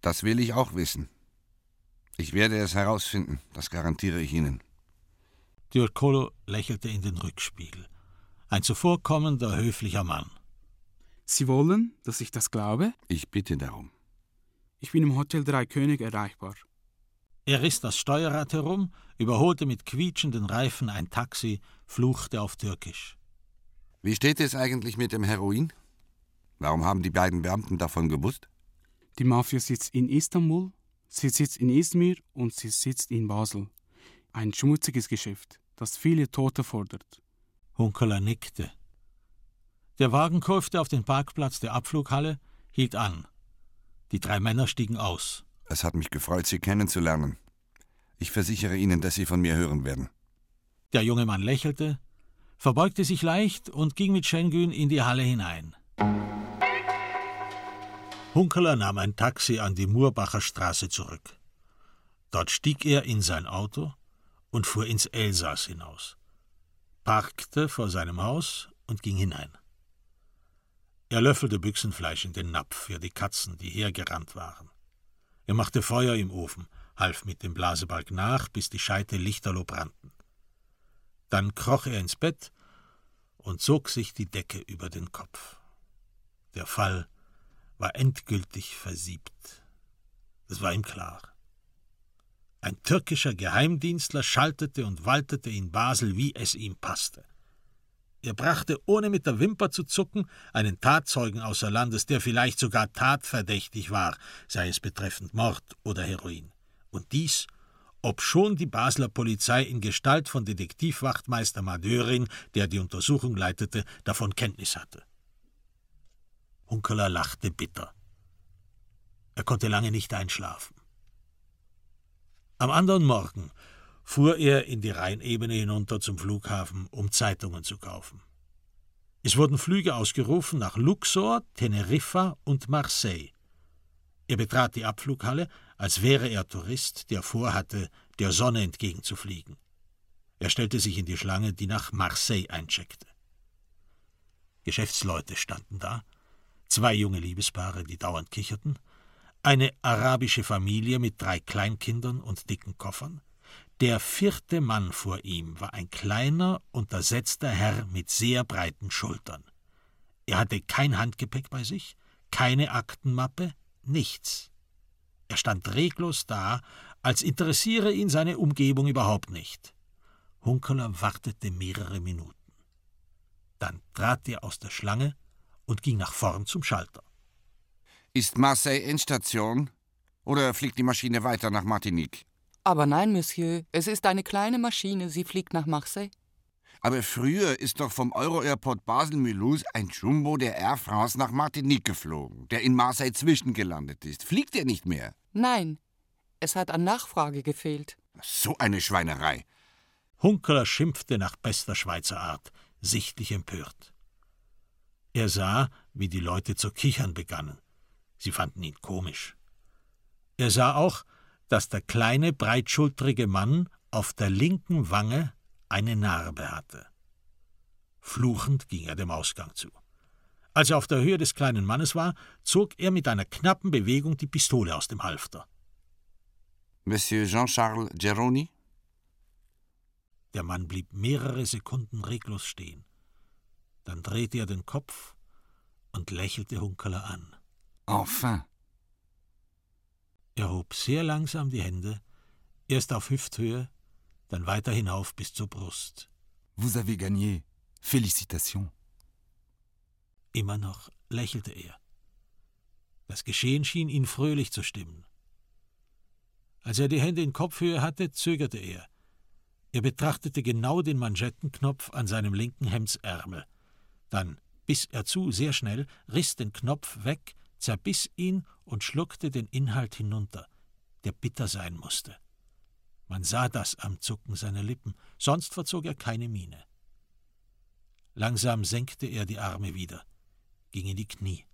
E: Das will ich auch wissen. Ich werde es herausfinden, das garantiere ich Ihnen.
C: Diorcolo lächelte in den Rückspiegel. Ein zuvorkommender, höflicher Mann.
O: Sie wollen, dass ich das glaube?
E: Ich bitte darum.
O: Ich bin im Hotel Drei König erreichbar.
C: Er riss das Steuerrad herum, überholte mit quietschenden Reifen ein Taxi, fluchte auf Türkisch.
E: Wie steht es eigentlich mit dem Heroin? Warum haben die beiden Beamten davon gewusst?
O: Die Mafia sitzt in Istanbul, sie sitzt in Izmir und sie sitzt in Basel. Ein schmutziges Geschäft, das viele Tote fordert.
C: Hunkeler nickte. Der Wagen kurfte auf den Parkplatz der Abflughalle, hielt an. Die drei Männer stiegen aus.
E: Es hat mich gefreut, Sie kennenzulernen. Ich versichere Ihnen, dass Sie von mir hören werden.
C: Der junge Mann lächelte, verbeugte sich leicht und ging mit Schengen in die Halle hinein. Hunkeler nahm ein Taxi an die Murbacher Straße zurück. Dort stieg er in sein Auto und fuhr ins Elsass hinaus, parkte vor seinem Haus und ging hinein. Er löffelte Büchsenfleisch in den Napf für die Katzen, die hergerannt waren. Er machte Feuer im Ofen, half mit dem Blasebalg nach, bis die Scheite lichterloh brannten. Dann kroch er ins Bett und zog sich die Decke über den Kopf. Der Fall war endgültig versiebt. Das war ihm klar. Ein türkischer Geheimdienstler schaltete und waltete in Basel, wie es ihm passte. Er brachte, ohne mit der Wimper zu zucken, einen Tatzeugen außer Landes, der vielleicht sogar tatverdächtig war, sei es betreffend Mord oder Heroin. Und dies, obschon die Basler Polizei in Gestalt von Detektivwachtmeister Madörin, der die Untersuchung leitete, davon Kenntnis hatte. Unkeler lachte bitter. Er konnte lange nicht einschlafen. Am anderen Morgen fuhr er in die Rheinebene hinunter zum Flughafen, um Zeitungen zu kaufen. Es wurden Flüge ausgerufen nach Luxor, Teneriffa und Marseille. Er betrat die Abflughalle, als wäre er Tourist, der vorhatte, der Sonne entgegenzufliegen. Er stellte sich in die Schlange, die nach Marseille eincheckte. Geschäftsleute standen da, zwei junge Liebespaare, die dauernd kicherten, eine arabische Familie mit drei Kleinkindern und dicken Koffern, der vierte Mann vor ihm war ein kleiner, untersetzter Herr mit sehr breiten Schultern. Er hatte kein Handgepäck bei sich, keine Aktenmappe, nichts. Er stand reglos da, als interessiere ihn seine Umgebung überhaupt nicht. Hunkeler wartete mehrere Minuten. Dann trat er aus der Schlange und ging nach vorn zum Schalter.
E: Ist Marseille Endstation? Oder fliegt die Maschine weiter nach Martinique?
P: Aber nein, Monsieur, es ist eine kleine Maschine, sie fliegt nach Marseille.
E: Aber früher ist doch vom Euro-Airport Basel-Mulhouse ein Jumbo der Air France nach Martinique geflogen, der in Marseille zwischengelandet ist. Fliegt er nicht mehr?
P: Nein, es hat an Nachfrage gefehlt.
E: So eine Schweinerei.
C: Hunkeler schimpfte nach bester Schweizer Art, sichtlich empört. Er sah, wie die Leute zu kichern begannen. Sie fanden ihn komisch. Er sah auch, dass der kleine, breitschultrige Mann auf der linken Wange eine Narbe hatte. Fluchend ging er dem Ausgang zu. Als er auf der Höhe des kleinen Mannes war, zog er mit einer knappen Bewegung die Pistole aus dem Halfter.
E: Monsieur Jean-Charles Geroni?
C: Der Mann blieb mehrere Sekunden reglos stehen. Dann drehte er den Kopf und lächelte Hunkeler an.
E: Enfin.
C: Er hob sehr langsam die Hände, erst auf Hüfthöhe, dann weiter hinauf bis zur Brust.
Q: Vous avez gagné. Félicitations.
C: Immer noch lächelte er. Das Geschehen schien ihn fröhlich zu stimmen. Als er die Hände in Kopfhöhe hatte, zögerte er. Er betrachtete genau den Manschettenknopf an seinem linken Hemdsärmel. Dann biss er zu, sehr schnell, riss den Knopf weg, zerbiss ihn und schluckte den Inhalt hinunter, der bitter sein musste. Man sah das am Zucken seiner Lippen, sonst verzog er keine Miene. Langsam senkte er die Arme wieder, ging in die Knie.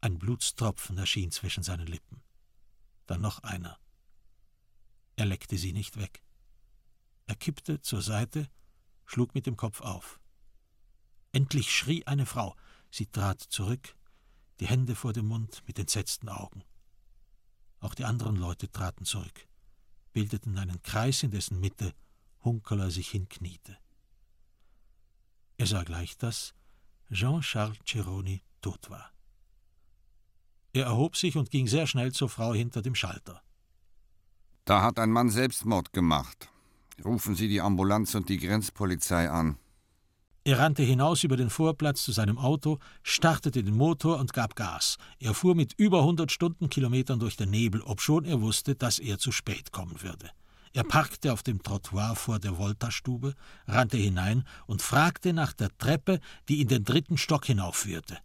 C: Ein Blutstropfen erschien zwischen seinen Lippen. Dann noch einer. Er leckte sie nicht weg. Er kippte zur Seite, schlug mit dem Kopf auf. Endlich schrie eine Frau. Sie trat zurück, die Hände vor dem Mund mit entsetzten Augen. Auch die anderen Leute traten zurück, bildeten einen Kreis, in dessen Mitte Hunkeler sich hinkniete. Er sah gleich, dass Jean-Charles Ceroni tot war. Er erhob sich und ging sehr schnell zur Frau hinter dem Schalter.
E: Da hat ein Mann Selbstmord gemacht. Rufen Sie die Ambulanz und die Grenzpolizei an.
C: Er rannte hinaus über den Vorplatz zu seinem Auto, startete den Motor und gab Gas. Er fuhr mit über 100 Stundenkilometern durch den Nebel, obschon er wusste, dass er zu spät kommen würde. Er parkte auf dem Trottoir vor der Volta-Stube, rannte hinein und fragte nach der Treppe, die in den dritten Stock hinaufführte.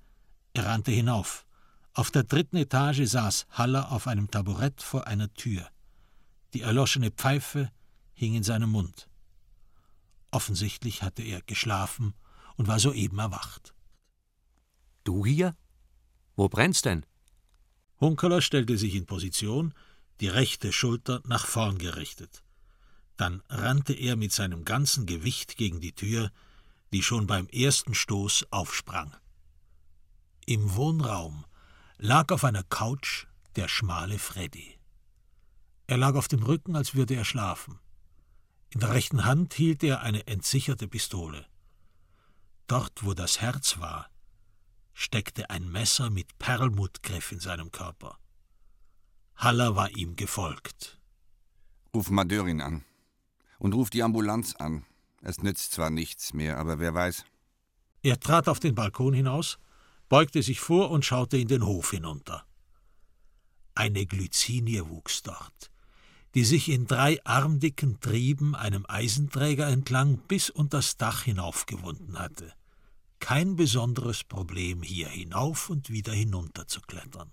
C: Er rannte hinauf. Auf der dritten Etage saß Haller auf einem Taburett vor einer Tür. Die erloschene Pfeife hing in seinem Mund. Offensichtlich hatte er geschlafen und war soeben erwacht.
L: Du hier? Wo brennt's denn?
C: Hunkeler stellte sich in Position, die rechte Schulter nach vorn gerichtet. Dann rannte er mit seinem ganzen Gewicht gegen die Tür, die schon beim ersten Stoß aufsprang. Im Wohnraum lag auf einer Couch der schmale Freddy. Er lag auf dem Rücken, als würde er schlafen. In der rechten Hand hielt er eine entsicherte Pistole. Dort, wo das Herz war, steckte ein Messer mit Perlmuttgriff in seinem Körper. Haller war ihm gefolgt.
E: Ruf Madörin an. Und ruf die Ambulanz an. Es nützt zwar nichts mehr, aber wer weiß.
C: Er trat auf den Balkon hinaus, beugte sich vor und schaute in den Hof hinunter. Eine Glycinie wuchs dort, die sich in drei armdicken Trieben einem Eisenträger entlang bis unters Dach hinaufgewunden hatte. Kein besonderes Problem, hier hinauf und wieder hinunter zu klettern.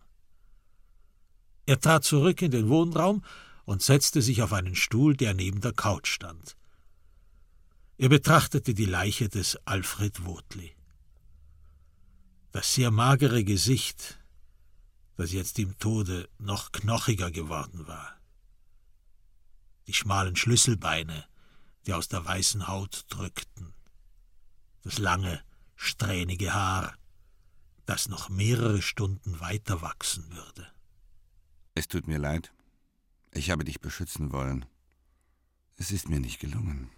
C: Er trat zurück in den Wohnraum und setzte sich auf einen Stuhl, der neben der Couch stand. Er betrachtete die Leiche des Alfred Wotli. Das sehr magere Gesicht, das jetzt im Tode noch knochiger geworden war die schmalen Schlüsselbeine, die aus der weißen Haut drückten, das lange, strähnige Haar, das noch mehrere Stunden weiter wachsen würde.
E: Es tut mir leid. Ich habe dich beschützen wollen. Es ist mir nicht gelungen.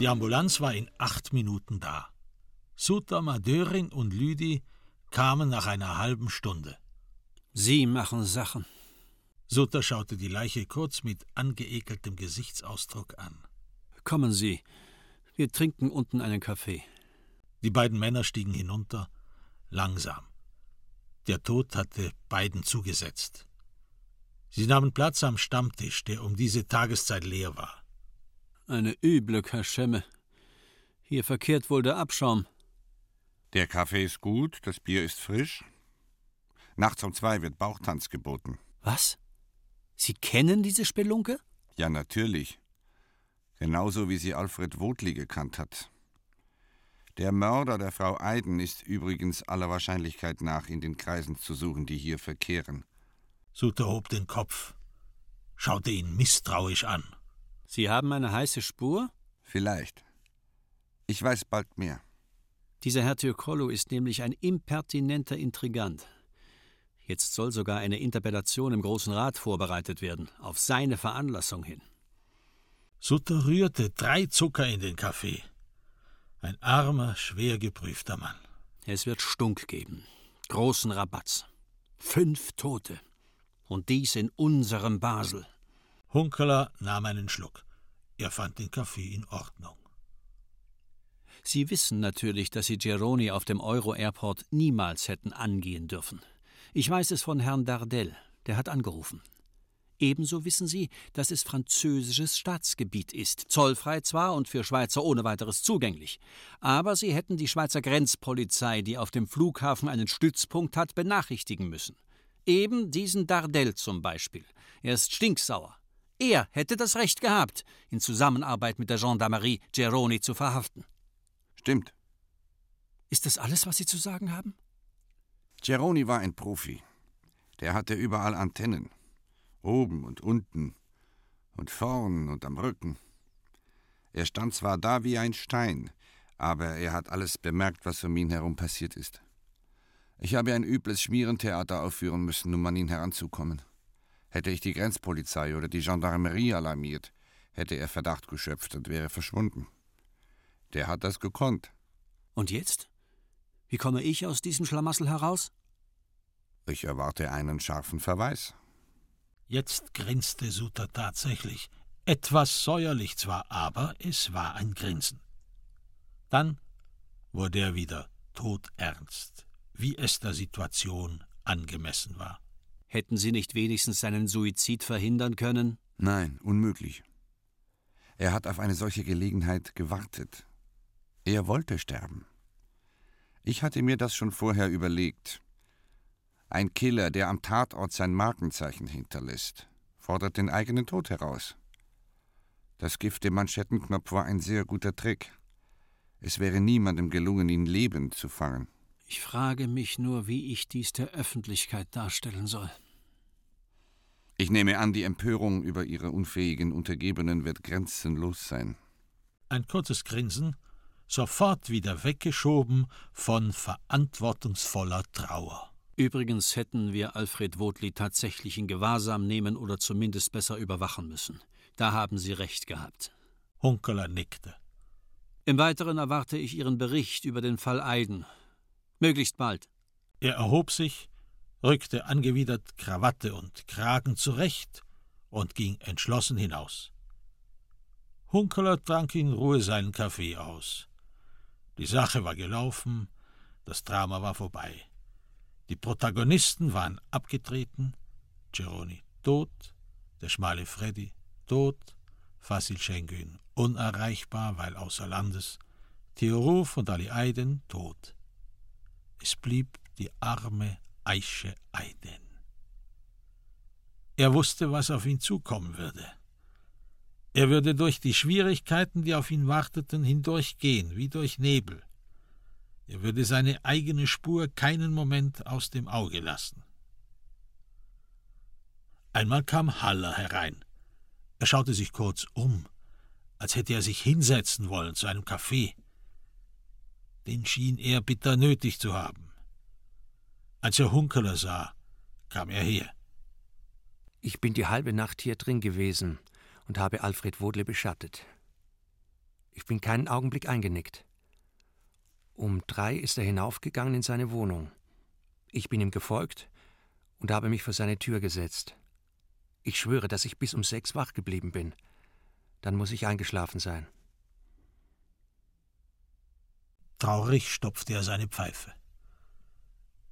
C: Die Ambulanz war in acht Minuten da. Sutter, Madörin und Lüdi kamen nach einer halben Stunde.
J: Sie machen Sachen.
C: Sutter schaute die Leiche kurz mit angeekeltem Gesichtsausdruck an.
J: Kommen Sie. Wir trinken unten einen Kaffee.
C: Die beiden Männer stiegen hinunter, langsam. Der Tod hatte beiden zugesetzt. Sie nahmen Platz am Stammtisch, der um diese Tageszeit leer war.
J: Eine üble Kaschemme. Hier verkehrt wohl der Abschaum.
E: Der Kaffee ist gut, das Bier ist frisch. Nachts um zwei wird Bauchtanz geboten.
J: Was? Sie kennen diese Spelunke?
E: Ja, natürlich. Genauso wie sie Alfred Wotli gekannt hat. Der Mörder der Frau Eiden ist übrigens aller Wahrscheinlichkeit nach in den Kreisen zu suchen, die hier verkehren.
C: Suter hob den Kopf, schaute ihn misstrauisch an.
J: Sie haben eine heiße Spur?
E: Vielleicht. Ich weiß bald mehr.
J: Dieser Herr Tyrkollo ist nämlich ein impertinenter Intrigant. Jetzt soll sogar eine Interpellation im Großen Rat vorbereitet werden, auf seine Veranlassung hin.
C: Sutter rührte drei Zucker in den Kaffee. Ein armer, schwer geprüfter Mann.
J: Es wird Stunk geben. Großen Rabatz. Fünf Tote. Und dies in unserem Basel.
C: Hunkeler nahm einen Schluck. Er fand den Kaffee in Ordnung.
J: Sie wissen natürlich, dass Sie Geroni auf dem Euro-Airport niemals hätten angehen dürfen. Ich weiß es von Herrn Dardel, der hat angerufen. Ebenso wissen Sie, dass es französisches Staatsgebiet ist, zollfrei zwar und für Schweizer ohne weiteres zugänglich. Aber Sie hätten die Schweizer Grenzpolizei, die auf dem Flughafen einen Stützpunkt hat, benachrichtigen müssen. Eben diesen Dardel zum Beispiel. Er ist stinksauer. Er hätte das Recht gehabt, in Zusammenarbeit mit der Gendarmerie Geroni zu verhaften.
E: Stimmt.
J: Ist das alles, was Sie zu sagen haben?
E: Geroni war ein Profi. Der hatte überall Antennen. Oben und unten und vorn und am Rücken. Er stand zwar da wie ein Stein, aber er hat alles bemerkt, was um ihn herum passiert ist. Ich habe ein übles Schmierentheater aufführen müssen, um an ihn heranzukommen. Hätte ich die Grenzpolizei oder die Gendarmerie alarmiert, hätte er Verdacht geschöpft und wäre verschwunden. Der hat das gekonnt.
J: Und jetzt? Wie komme ich aus diesem Schlamassel heraus?
E: Ich erwarte einen scharfen Verweis.
C: Jetzt grinste Suter tatsächlich. Etwas säuerlich zwar, aber es war ein Grinsen. Dann wurde er wieder todernst, wie es der Situation angemessen war.
J: Hätten Sie nicht wenigstens seinen Suizid verhindern können?
E: Nein, unmöglich. Er hat auf eine solche Gelegenheit gewartet. Er wollte sterben. Ich hatte mir das schon vorher überlegt. Ein Killer, der am Tatort sein Markenzeichen hinterlässt, fordert den eigenen Tod heraus. Das Gift im Manschettenknopf war ein sehr guter Trick. Es wäre niemandem gelungen, ihn lebend zu fangen.
J: Ich frage mich nur, wie ich dies der Öffentlichkeit darstellen soll.
E: Ich nehme an, die Empörung über ihre unfähigen Untergebenen wird grenzenlos sein.
C: Ein kurzes Grinsen, sofort wieder weggeschoben von verantwortungsvoller Trauer.
J: Übrigens hätten wir Alfred Wodli tatsächlich in Gewahrsam nehmen oder zumindest besser überwachen müssen. Da haben Sie recht gehabt.
C: Hunkeler nickte.
J: Im Weiteren erwarte ich Ihren Bericht über den Fall Eiden. Möglichst bald.
C: Er erhob sich, rückte angewidert Krawatte und Kragen zurecht und ging entschlossen hinaus. Hunkeler trank in Ruhe seinen Kaffee aus. Die Sache war gelaufen, das Drama war vorbei. Die Protagonisten waren abgetreten, Geroni tot, der schmale Freddy tot, Fasil Şengün unerreichbar, weil außer Landes, Theoruf und Ali Aiden tot. Es blieb die arme Aische Aiden. Er wusste, was auf ihn zukommen würde. Er würde durch die Schwierigkeiten, die auf ihn warteten, hindurchgehen, wie durch Nebel. Er würde seine eigene Spur keinen Moment aus dem Auge lassen. Einmal kam Haller herein. Er schaute sich kurz um, als hätte er sich hinsetzen wollen zu einem Kaffee. Den schien er bitter nötig zu haben. Als er Hunkeler sah, kam er her.
L: Ich bin die halbe Nacht hier drin gewesen und habe Alfred Wodle beschattet. Ich bin keinen Augenblick eingenickt. Um drei ist er hinaufgegangen in seine Wohnung. Ich bin ihm gefolgt und habe mich vor seine Tür gesetzt. Ich schwöre, dass ich bis um sechs wach geblieben bin. Dann muss ich eingeschlafen sein.
C: Traurig stopfte er seine Pfeife.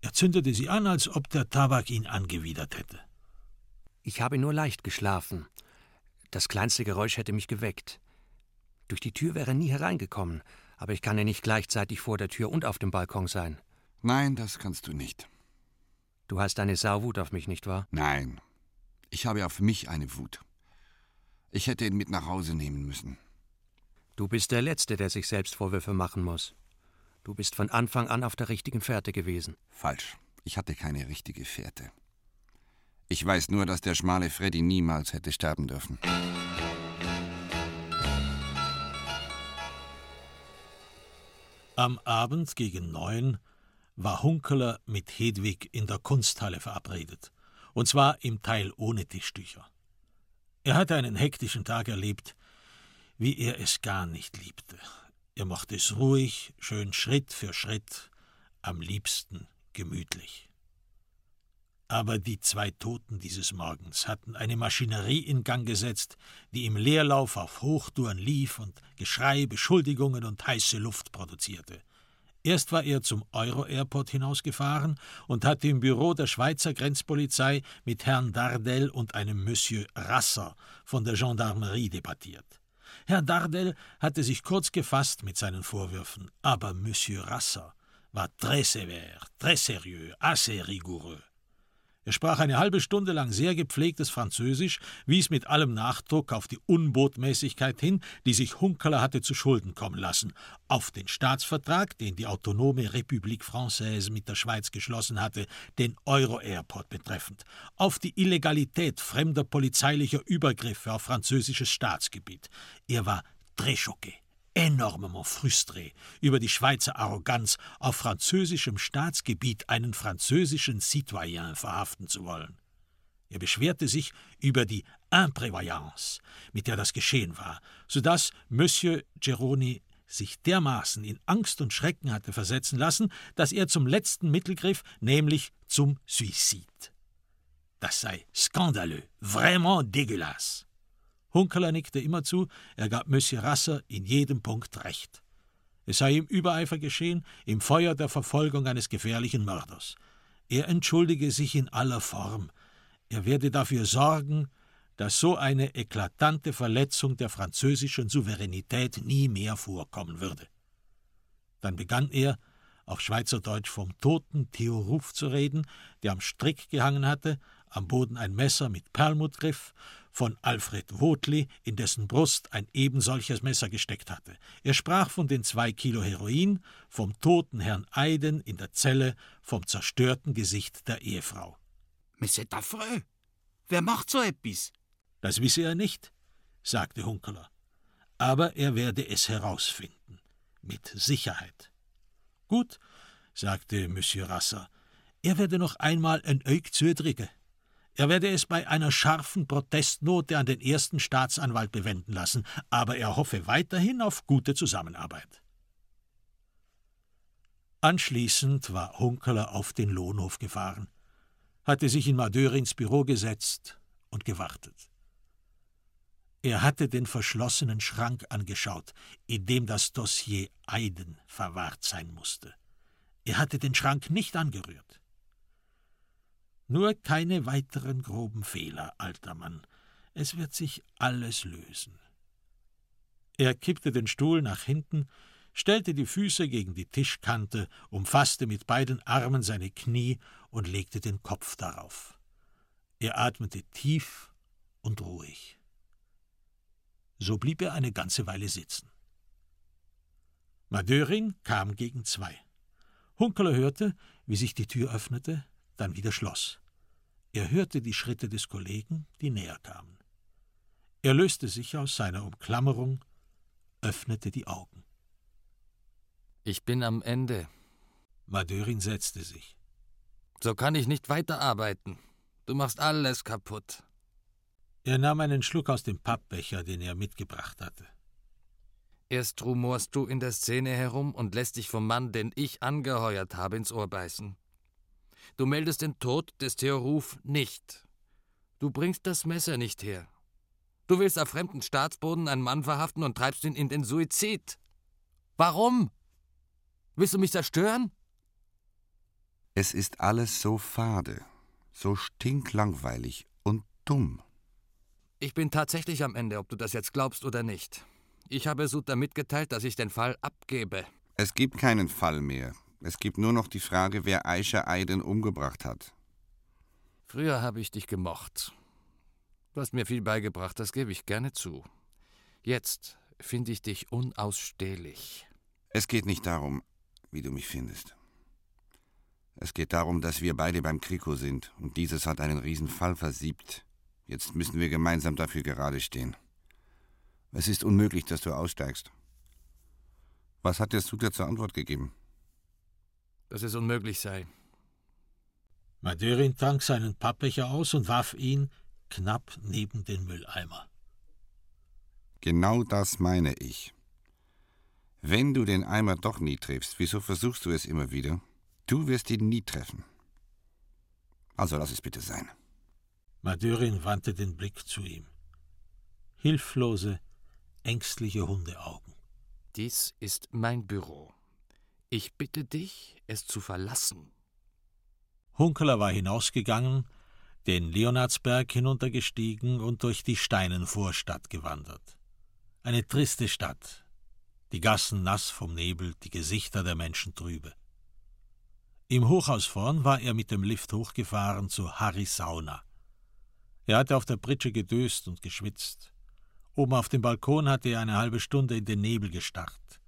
C: Er zündete sie an, als ob der Tabak ihn angewidert hätte.
L: Ich habe nur leicht geschlafen. Das kleinste Geräusch hätte mich geweckt. Durch die Tür wäre er nie hereingekommen, aber ich kann ja nicht gleichzeitig vor der Tür und auf dem Balkon sein.
E: Nein, das kannst du nicht.
L: Du hast eine Sauwut auf mich, nicht wahr?
E: Nein. Ich habe auf mich eine Wut. Ich hätte ihn mit nach Hause nehmen müssen.
L: Du bist der Letzte, der sich selbst Vorwürfe machen muss. Du bist von Anfang an auf der richtigen Fährte gewesen.
E: Falsch. Ich hatte keine richtige Fährte. Ich weiß nur, dass der schmale Freddy niemals hätte sterben dürfen.
C: Am Abend gegen neun war Hunkeler mit Hedwig in der Kunsthalle verabredet, und zwar im Teil ohne Tischtücher. Er hatte einen hektischen Tag erlebt, wie er es gar nicht liebte. Er mochte es ruhig, schön Schritt für Schritt, am liebsten gemütlich. Aber die zwei Toten dieses Morgens hatten eine Maschinerie in Gang gesetzt, die im Leerlauf auf Hochtouren lief und Geschrei, Beschuldigungen und heiße Luft produzierte. Erst war er zum Euro-Airport hinausgefahren und hatte im Büro der Schweizer Grenzpolizei mit Herrn Dardel und einem Monsieur Rasser von der Gendarmerie debattiert. Herr Dardel hatte sich kurz gefasst mit seinen Vorwürfen, aber Monsieur Rasser war très sévère, très sérieux, assez rigoureux. Er sprach eine halbe Stunde lang sehr gepflegtes Französisch, wies mit allem Nachdruck auf die Unbotmäßigkeit hin, die sich Hunkeler hatte zu Schulden kommen lassen, auf den Staatsvertrag, den die autonome République Française mit der Schweiz geschlossen hatte, den Euro-Airport betreffend, auf die Illegalität fremder polizeilicher Übergriffe auf französisches Staatsgebiet. Er war très choqué enormement frustré über die Schweizer Arroganz, auf französischem Staatsgebiet einen französischen Citoyen verhaften zu wollen. Er beschwerte sich über die Imprévoyance, mit der das geschehen war, so dass Monsieur Geroni sich dermaßen in Angst und Schrecken hatte versetzen lassen, dass er zum letzten Mittel griff, nämlich zum Suizid. Das sei skandaleux, vraiment dégueulasse. Hunkeler nickte immer zu, er gab Monsieur Rasser in jedem Punkt recht. Es sei ihm Übereifer geschehen, im Feuer der Verfolgung eines gefährlichen Mörders. Er entschuldige sich in aller Form. Er werde dafür sorgen, dass so eine eklatante Verletzung der französischen Souveränität nie mehr vorkommen würde. Dann begann er, auf Schweizerdeutsch vom toten Theo Ruf zu reden, der am Strick gehangen hatte, am Boden ein Messer mit Perlmutt griff von Alfred Wotli, in dessen Brust ein ebensolches Messer gesteckt hatte. Er sprach von den zwei Kilo Heroin, vom toten Herrn Eiden in der Zelle, vom zerstörten Gesicht der Ehefrau.
R: Mais c'est affreux. Wer macht so etwas?
C: Das wisse er nicht, sagte Hunkeler. Aber er werde es herausfinden. Mit Sicherheit. Gut, sagte Monsieur Rasser. Er werde noch einmal ein Eug zudrücken. Er werde es bei einer scharfen Protestnote an den ersten Staatsanwalt bewenden lassen, aber er hoffe weiterhin auf gute Zusammenarbeit. Anschließend war Hunkeler auf den Lohnhof gefahren, hatte sich in Madörins Büro gesetzt und gewartet. Er hatte den verschlossenen Schrank angeschaut, in dem das Dossier Eiden verwahrt sein musste. Er hatte den Schrank nicht angerührt. Nur keine weiteren groben Fehler, alter Mann. Es wird sich alles lösen. Er kippte den Stuhl nach hinten, stellte die Füße gegen die Tischkante, umfasste mit beiden Armen seine Knie und legte den Kopf darauf. Er atmete tief und ruhig. So blieb er eine ganze Weile sitzen. Madörin kam gegen zwei. Hunkeler hörte, wie sich die Tür öffnete, dann wieder schloss. Er hörte die Schritte des Kollegen, die näher kamen. Er löste sich aus seiner Umklammerung, öffnete die Augen.
K: Ich bin am Ende.
C: Madörin setzte sich.
K: So kann ich nicht weiterarbeiten. Du machst alles kaputt.
C: Er nahm einen Schluck aus dem Pappbecher, den er mitgebracht hatte.
K: Erst rumorst du in der Szene herum und lässt dich vom Mann, den ich angeheuert habe, ins Ohr beißen. Du meldest den Tod des Theoruf nicht. Du bringst das Messer nicht her. Du willst auf fremden Staatsboden einen Mann verhaften und treibst ihn in den Suizid. Warum? Willst du mich zerstören?
E: Es ist alles so fade, so stinklangweilig und dumm.
K: Ich bin tatsächlich am Ende, ob du das jetzt glaubst oder nicht. Ich habe Suter mitgeteilt, dass ich den Fall abgebe.
E: Es gibt keinen Fall mehr. Es gibt nur noch die Frage, wer Aisha Aiden umgebracht hat.
K: Früher habe ich dich gemocht. Du hast mir viel beigebracht, das gebe ich gerne zu. Jetzt finde ich dich unausstehlich.
E: Es geht nicht darum, wie du mich findest. Es geht darum, dass wir beide beim Kriko sind und dieses hat einen Riesenfall versiebt. Jetzt müssen wir gemeinsam dafür gerade stehen. Es ist unmöglich, dass du aussteigst. Was hat der Suter zur Antwort gegeben?
K: Dass es unmöglich sei.
C: Madörin trank seinen Pappbecher aus und warf ihn knapp neben den Mülleimer.
E: Genau das meine ich. Wenn du den Eimer doch nie triffst, wieso versuchst du es immer wieder? Du wirst ihn nie treffen. Also lass es bitte sein.
C: Madörin wandte den Blick zu ihm. Hilflose, ängstliche Hundeaugen.
K: Dies ist mein Büro. Ich bitte dich, es zu verlassen.
C: Hunkeler war hinausgegangen, den Leonardsberg hinuntergestiegen und durch die Steinenvorstadt gewandert. Eine triste Stadt, die Gassen nass vom Nebel, die Gesichter der Menschen trübe. Im Hochhaus vorn war er mit dem Lift hochgefahren zu Harry Sauna. Er hatte auf der Pritsche gedöst und geschwitzt. Oben auf dem Balkon hatte er eine halbe Stunde in den Nebel gestarrt.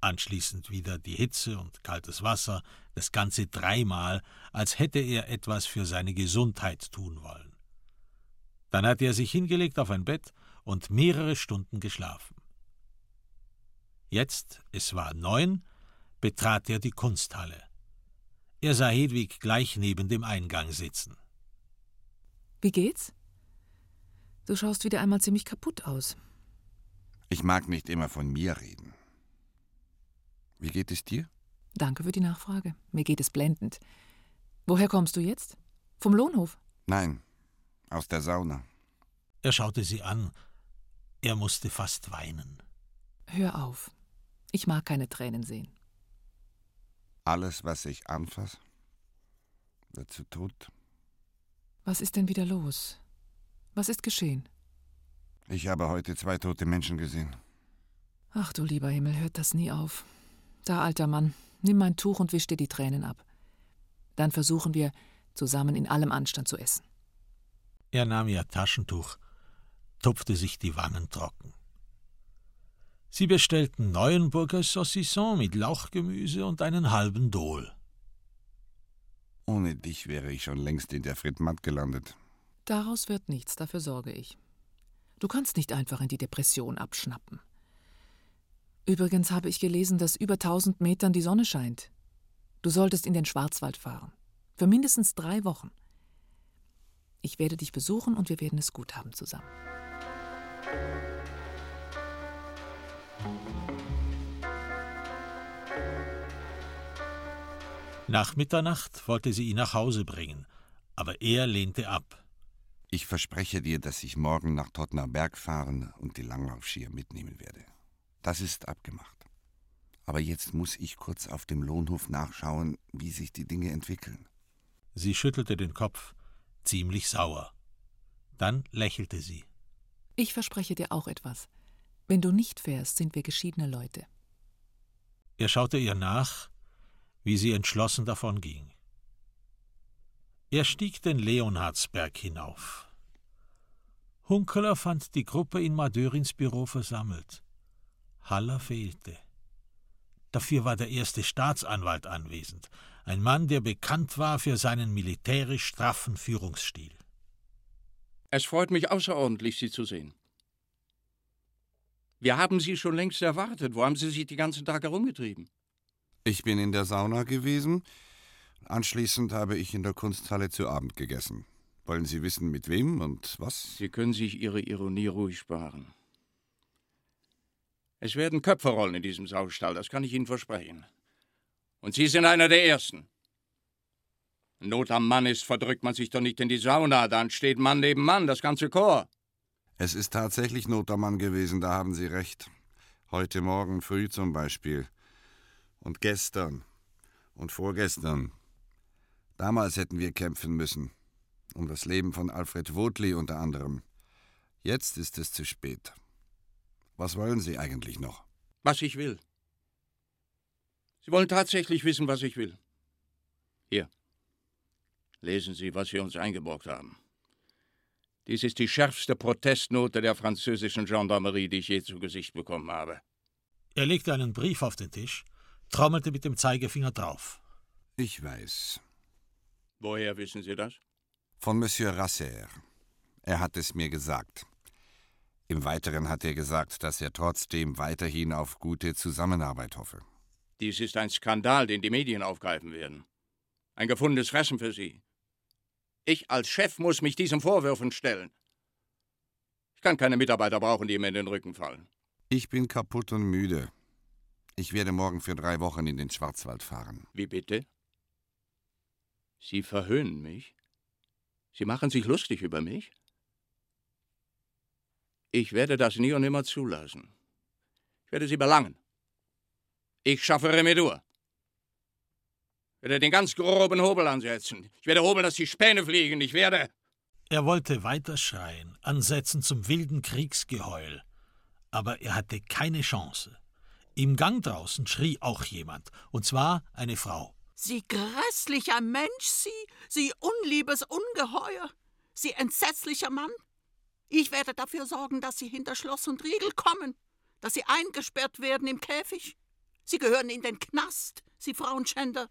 C: Anschließend wieder die Hitze und kaltes Wasser, das Ganze dreimal, als hätte er etwas für seine Gesundheit tun wollen. Dann hatte er sich hingelegt auf ein Bett und mehrere Stunden geschlafen. Jetzt, es war neun, betrat er die Kunsthalle. Er sah Hedwig gleich neben dem Eingang sitzen.
S: Wie geht's? Du schaust wieder einmal ziemlich kaputt aus.
E: Ich mag nicht immer von mir reden. Wie geht es dir?
S: Danke für die Nachfrage. Mir geht es blendend. Woher kommst du jetzt? Vom Lohnhof?
E: Nein, aus der Sauna.
C: Er schaute sie an. Er musste fast weinen.
S: Hör auf. Ich mag keine Tränen sehen.
E: Alles, was ich anfasse, wird zu Tod.
S: Was ist denn wieder los? Was ist geschehen?
E: Ich habe heute zwei tote Menschen gesehen.
S: Ach du lieber Himmel, hört das nie auf. Da, alter Mann, nimm mein Tuch und wisch dir die Tränen ab. Dann versuchen wir, zusammen in allem Anstand zu essen.
C: Er nahm ihr Taschentuch, tupfte sich die Wangen trocken. Sie bestellten Neuenburger Saucisson mit Lauchgemüse und einen halben Dohl.
E: Ohne dich wäre ich schon längst in der Fritmat gelandet.
S: Daraus wird nichts, dafür sorge ich. Du kannst nicht einfach in die Depression abschnappen. Übrigens habe ich gelesen, dass über tausend Metern die Sonne scheint. Du solltest in den Schwarzwald fahren. Für mindestens drei Wochen. Ich werde dich besuchen und wir werden es gut haben zusammen.
C: Nach Mitternacht wollte sie ihn nach Hause bringen, aber er lehnte ab.
E: Ich verspreche dir, dass ich morgen nach Tottner Berg fahren und die Langlaufskier mitnehmen werde. Das ist abgemacht. Aber jetzt muss ich kurz auf dem Lohnhof nachschauen, wie sich die Dinge entwickeln.
C: Sie schüttelte den Kopf, ziemlich sauer. Dann lächelte sie.
S: Ich verspreche dir auch etwas. Wenn du nicht fährst, sind wir geschiedene Leute.
C: Er schaute ihr nach, wie sie entschlossen davonging. Er stieg den Leonhardsberg hinauf. Hunkeler fand die Gruppe in Madörins Büro versammelt. Haller fehlte. Dafür war der erste Staatsanwalt anwesend, ein Mann, der bekannt war für seinen militärisch straffen Führungsstil.
T: Es freut mich außerordentlich, Sie zu sehen. Wir haben Sie schon längst erwartet. Wo haben Sie sich die ganzen Tage herumgetrieben?
E: Ich bin in der Sauna gewesen. Anschließend habe ich in der Kunsthalle zu Abend gegessen. Wollen Sie wissen, mit wem und was?
T: Sie können sich Ihre Ironie ruhig sparen. Es werden Köpfe rollen in diesem Saustall, das kann ich Ihnen versprechen. Und Sie sind einer der Ersten. Not am Mann ist, verdrückt man sich doch nicht in die Sauna, dann steht Mann neben Mann, das ganze Chor.
E: Es ist tatsächlich Not am Mann gewesen, da haben Sie recht. Heute Morgen früh zum Beispiel. Und gestern. Und vorgestern. Damals hätten wir kämpfen müssen. Um das Leben von Alfred Wotli unter anderem. Jetzt ist es zu spät. Was wollen Sie eigentlich noch?
T: Was ich will. Sie wollen tatsächlich wissen, was ich will. Hier. Lesen Sie, was Sie uns eingeborgt haben. Dies ist die schärfste Protestnote der französischen Gendarmerie, die ich je zu Gesicht bekommen habe.
C: Er legte einen Brief auf den Tisch, trommelte mit dem Zeigefinger drauf.
E: Ich weiß.
T: Woher wissen Sie das?
E: Von Monsieur Rasser. Er hat es mir gesagt. Im Weiteren hat er gesagt, dass er trotzdem weiterhin auf gute Zusammenarbeit hoffe.
T: Dies ist ein Skandal, den die Medien aufgreifen werden. Ein gefundenes Fressen für Sie. Ich als Chef muss mich diesen Vorwürfen stellen. Ich kann keine Mitarbeiter brauchen, die mir in den Rücken fallen.
E: Ich bin kaputt und müde. Ich werde morgen für drei Wochen in den Schwarzwald fahren.
T: Wie bitte? Sie verhöhnen mich? Sie machen sich lustig über mich? Ich werde das nie und nimmer zulassen. Ich werde Sie belangen. Ich schaffe Remedur. Ich werde den ganz groben Hobel ansetzen. Ich werde hobeln, dass die Späne fliegen. Ich werde.
C: Er wollte weiter schreien, ansetzen zum wilden Kriegsgeheul. Aber er hatte keine Chance. Im Gang draußen schrie auch jemand, und zwar eine Frau.
U: Sie grässlicher Mensch, Sie, Sie unliebes Ungeheuer, Sie entsetzlicher Mann. Ich werde dafür sorgen, dass Sie hinter Schloss und Riegel kommen, dass Sie eingesperrt werden im Käfig. Sie gehören in den Knast, Sie Frauenschänder.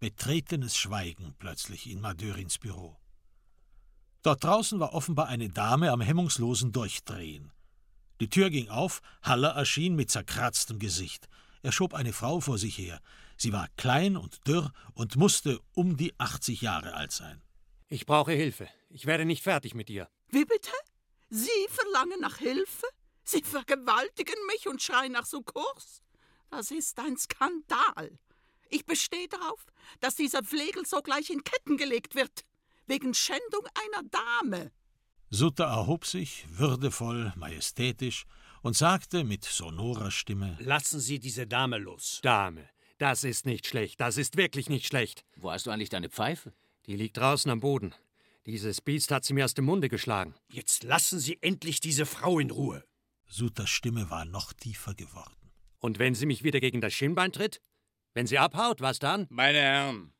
C: Betretenes Schweigen plötzlich in Madörins Büro. Dort draußen war offenbar eine Dame am hemmungslosen Durchdrehen. Die Tür ging auf, Haller erschien mit zerkratztem Gesicht. Er schob eine Frau vor sich her. Sie war klein und dürr und musste um die 80 Jahre alt sein.
L: Ich brauche Hilfe. Ich werde nicht fertig mit ihr.
U: Wie bitte? Sie verlangen nach Hilfe? Sie vergewaltigen mich und schreien nach Sukkurs? Das ist ein Skandal. Ich bestehe darauf, dass dieser Flegel sogleich in Ketten gelegt wird. Wegen Schändung einer Dame.
C: Sutter erhob sich, würdevoll, majestätisch, und sagte mit sonorer Stimme:
J: Lassen Sie diese Dame los.
L: Dame, das ist nicht schlecht, das ist wirklich nicht schlecht.
M: Wo hast du eigentlich deine Pfeife?
L: Die liegt draußen am Boden. Dieses Biest hat sie mir aus dem Munde geschlagen.
J: Jetzt lassen Sie endlich diese Frau in Ruhe.
C: Sutters Stimme war noch tiefer geworden.
L: Und wenn sie mich wieder gegen das Schienbein tritt? Wenn sie abhaut, was dann?
T: Meine Herren,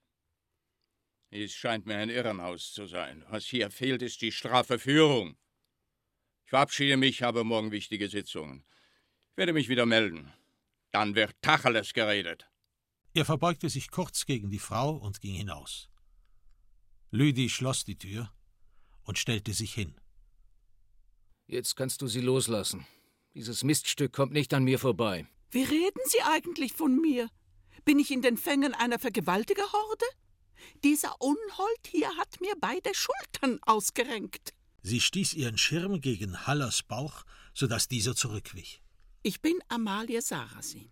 T: es scheint mir ein Irrenhaus zu sein. Was hier fehlt, ist die straffe Führung. Ich verabschiede mich, habe morgen wichtige Sitzungen. Ich werde mich wieder melden. Dann wird Tacheles geredet.
C: Er verbeugte sich kurz gegen die Frau und ging hinaus. Lüdi schloss die Tür und stellte sich hin.
M: Jetzt kannst du sie loslassen. Dieses Miststück kommt nicht an mir vorbei.
U: Wie reden Sie eigentlich von mir? Bin ich in den Fängen einer Vergewaltigerhorde? Dieser Unhold hier hat mir beide Schultern ausgerenkt.
C: Sie stieß ihren Schirm gegen Hallers Bauch, so dass dieser zurückwich.
U: Ich bin Amalie Sarasin.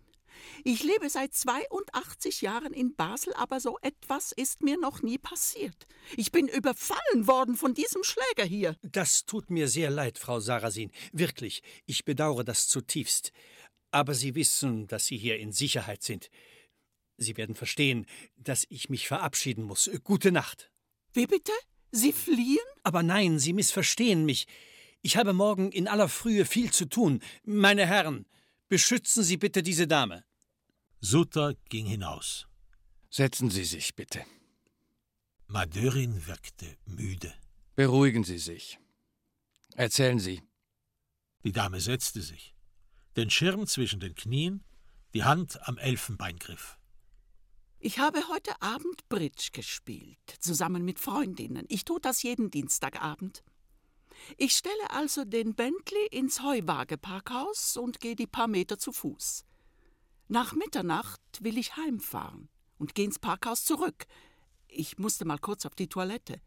U: Ich lebe seit 82 Jahren in Basel, aber so etwas ist mir noch nie passiert. Ich bin überfallen worden von diesem Schläger hier.
J: Das tut mir sehr leid, Frau Sarasin. Wirklich, ich bedauere das zutiefst. Aber Sie wissen, dass Sie hier in Sicherheit sind. Sie werden verstehen, dass ich mich verabschieden muss. Gute Nacht.
U: Wie bitte? Sie fliehen?
J: Aber nein, Sie missverstehen mich. Ich habe morgen in aller Frühe viel zu tun. Meine Herren, beschützen Sie bitte diese Dame.
C: Sutter ging hinaus.
K: Setzen Sie sich bitte.
C: Madörin wirkte müde.
K: Beruhigen Sie sich. Erzählen Sie.
C: Die Dame setzte sich, den Schirm zwischen den Knien, die Hand am Elfenbeingriff.
U: Ich habe heute Abend Bridge gespielt, zusammen mit Freundinnen. Ich tue das jeden Dienstagabend. Ich stelle also den Bentley ins Heuwageparkhaus und gehe die paar Meter zu Fuß. Nach Mitternacht will ich heimfahren und gehe ins Parkhaus zurück. Ich musste mal kurz auf die Toilette.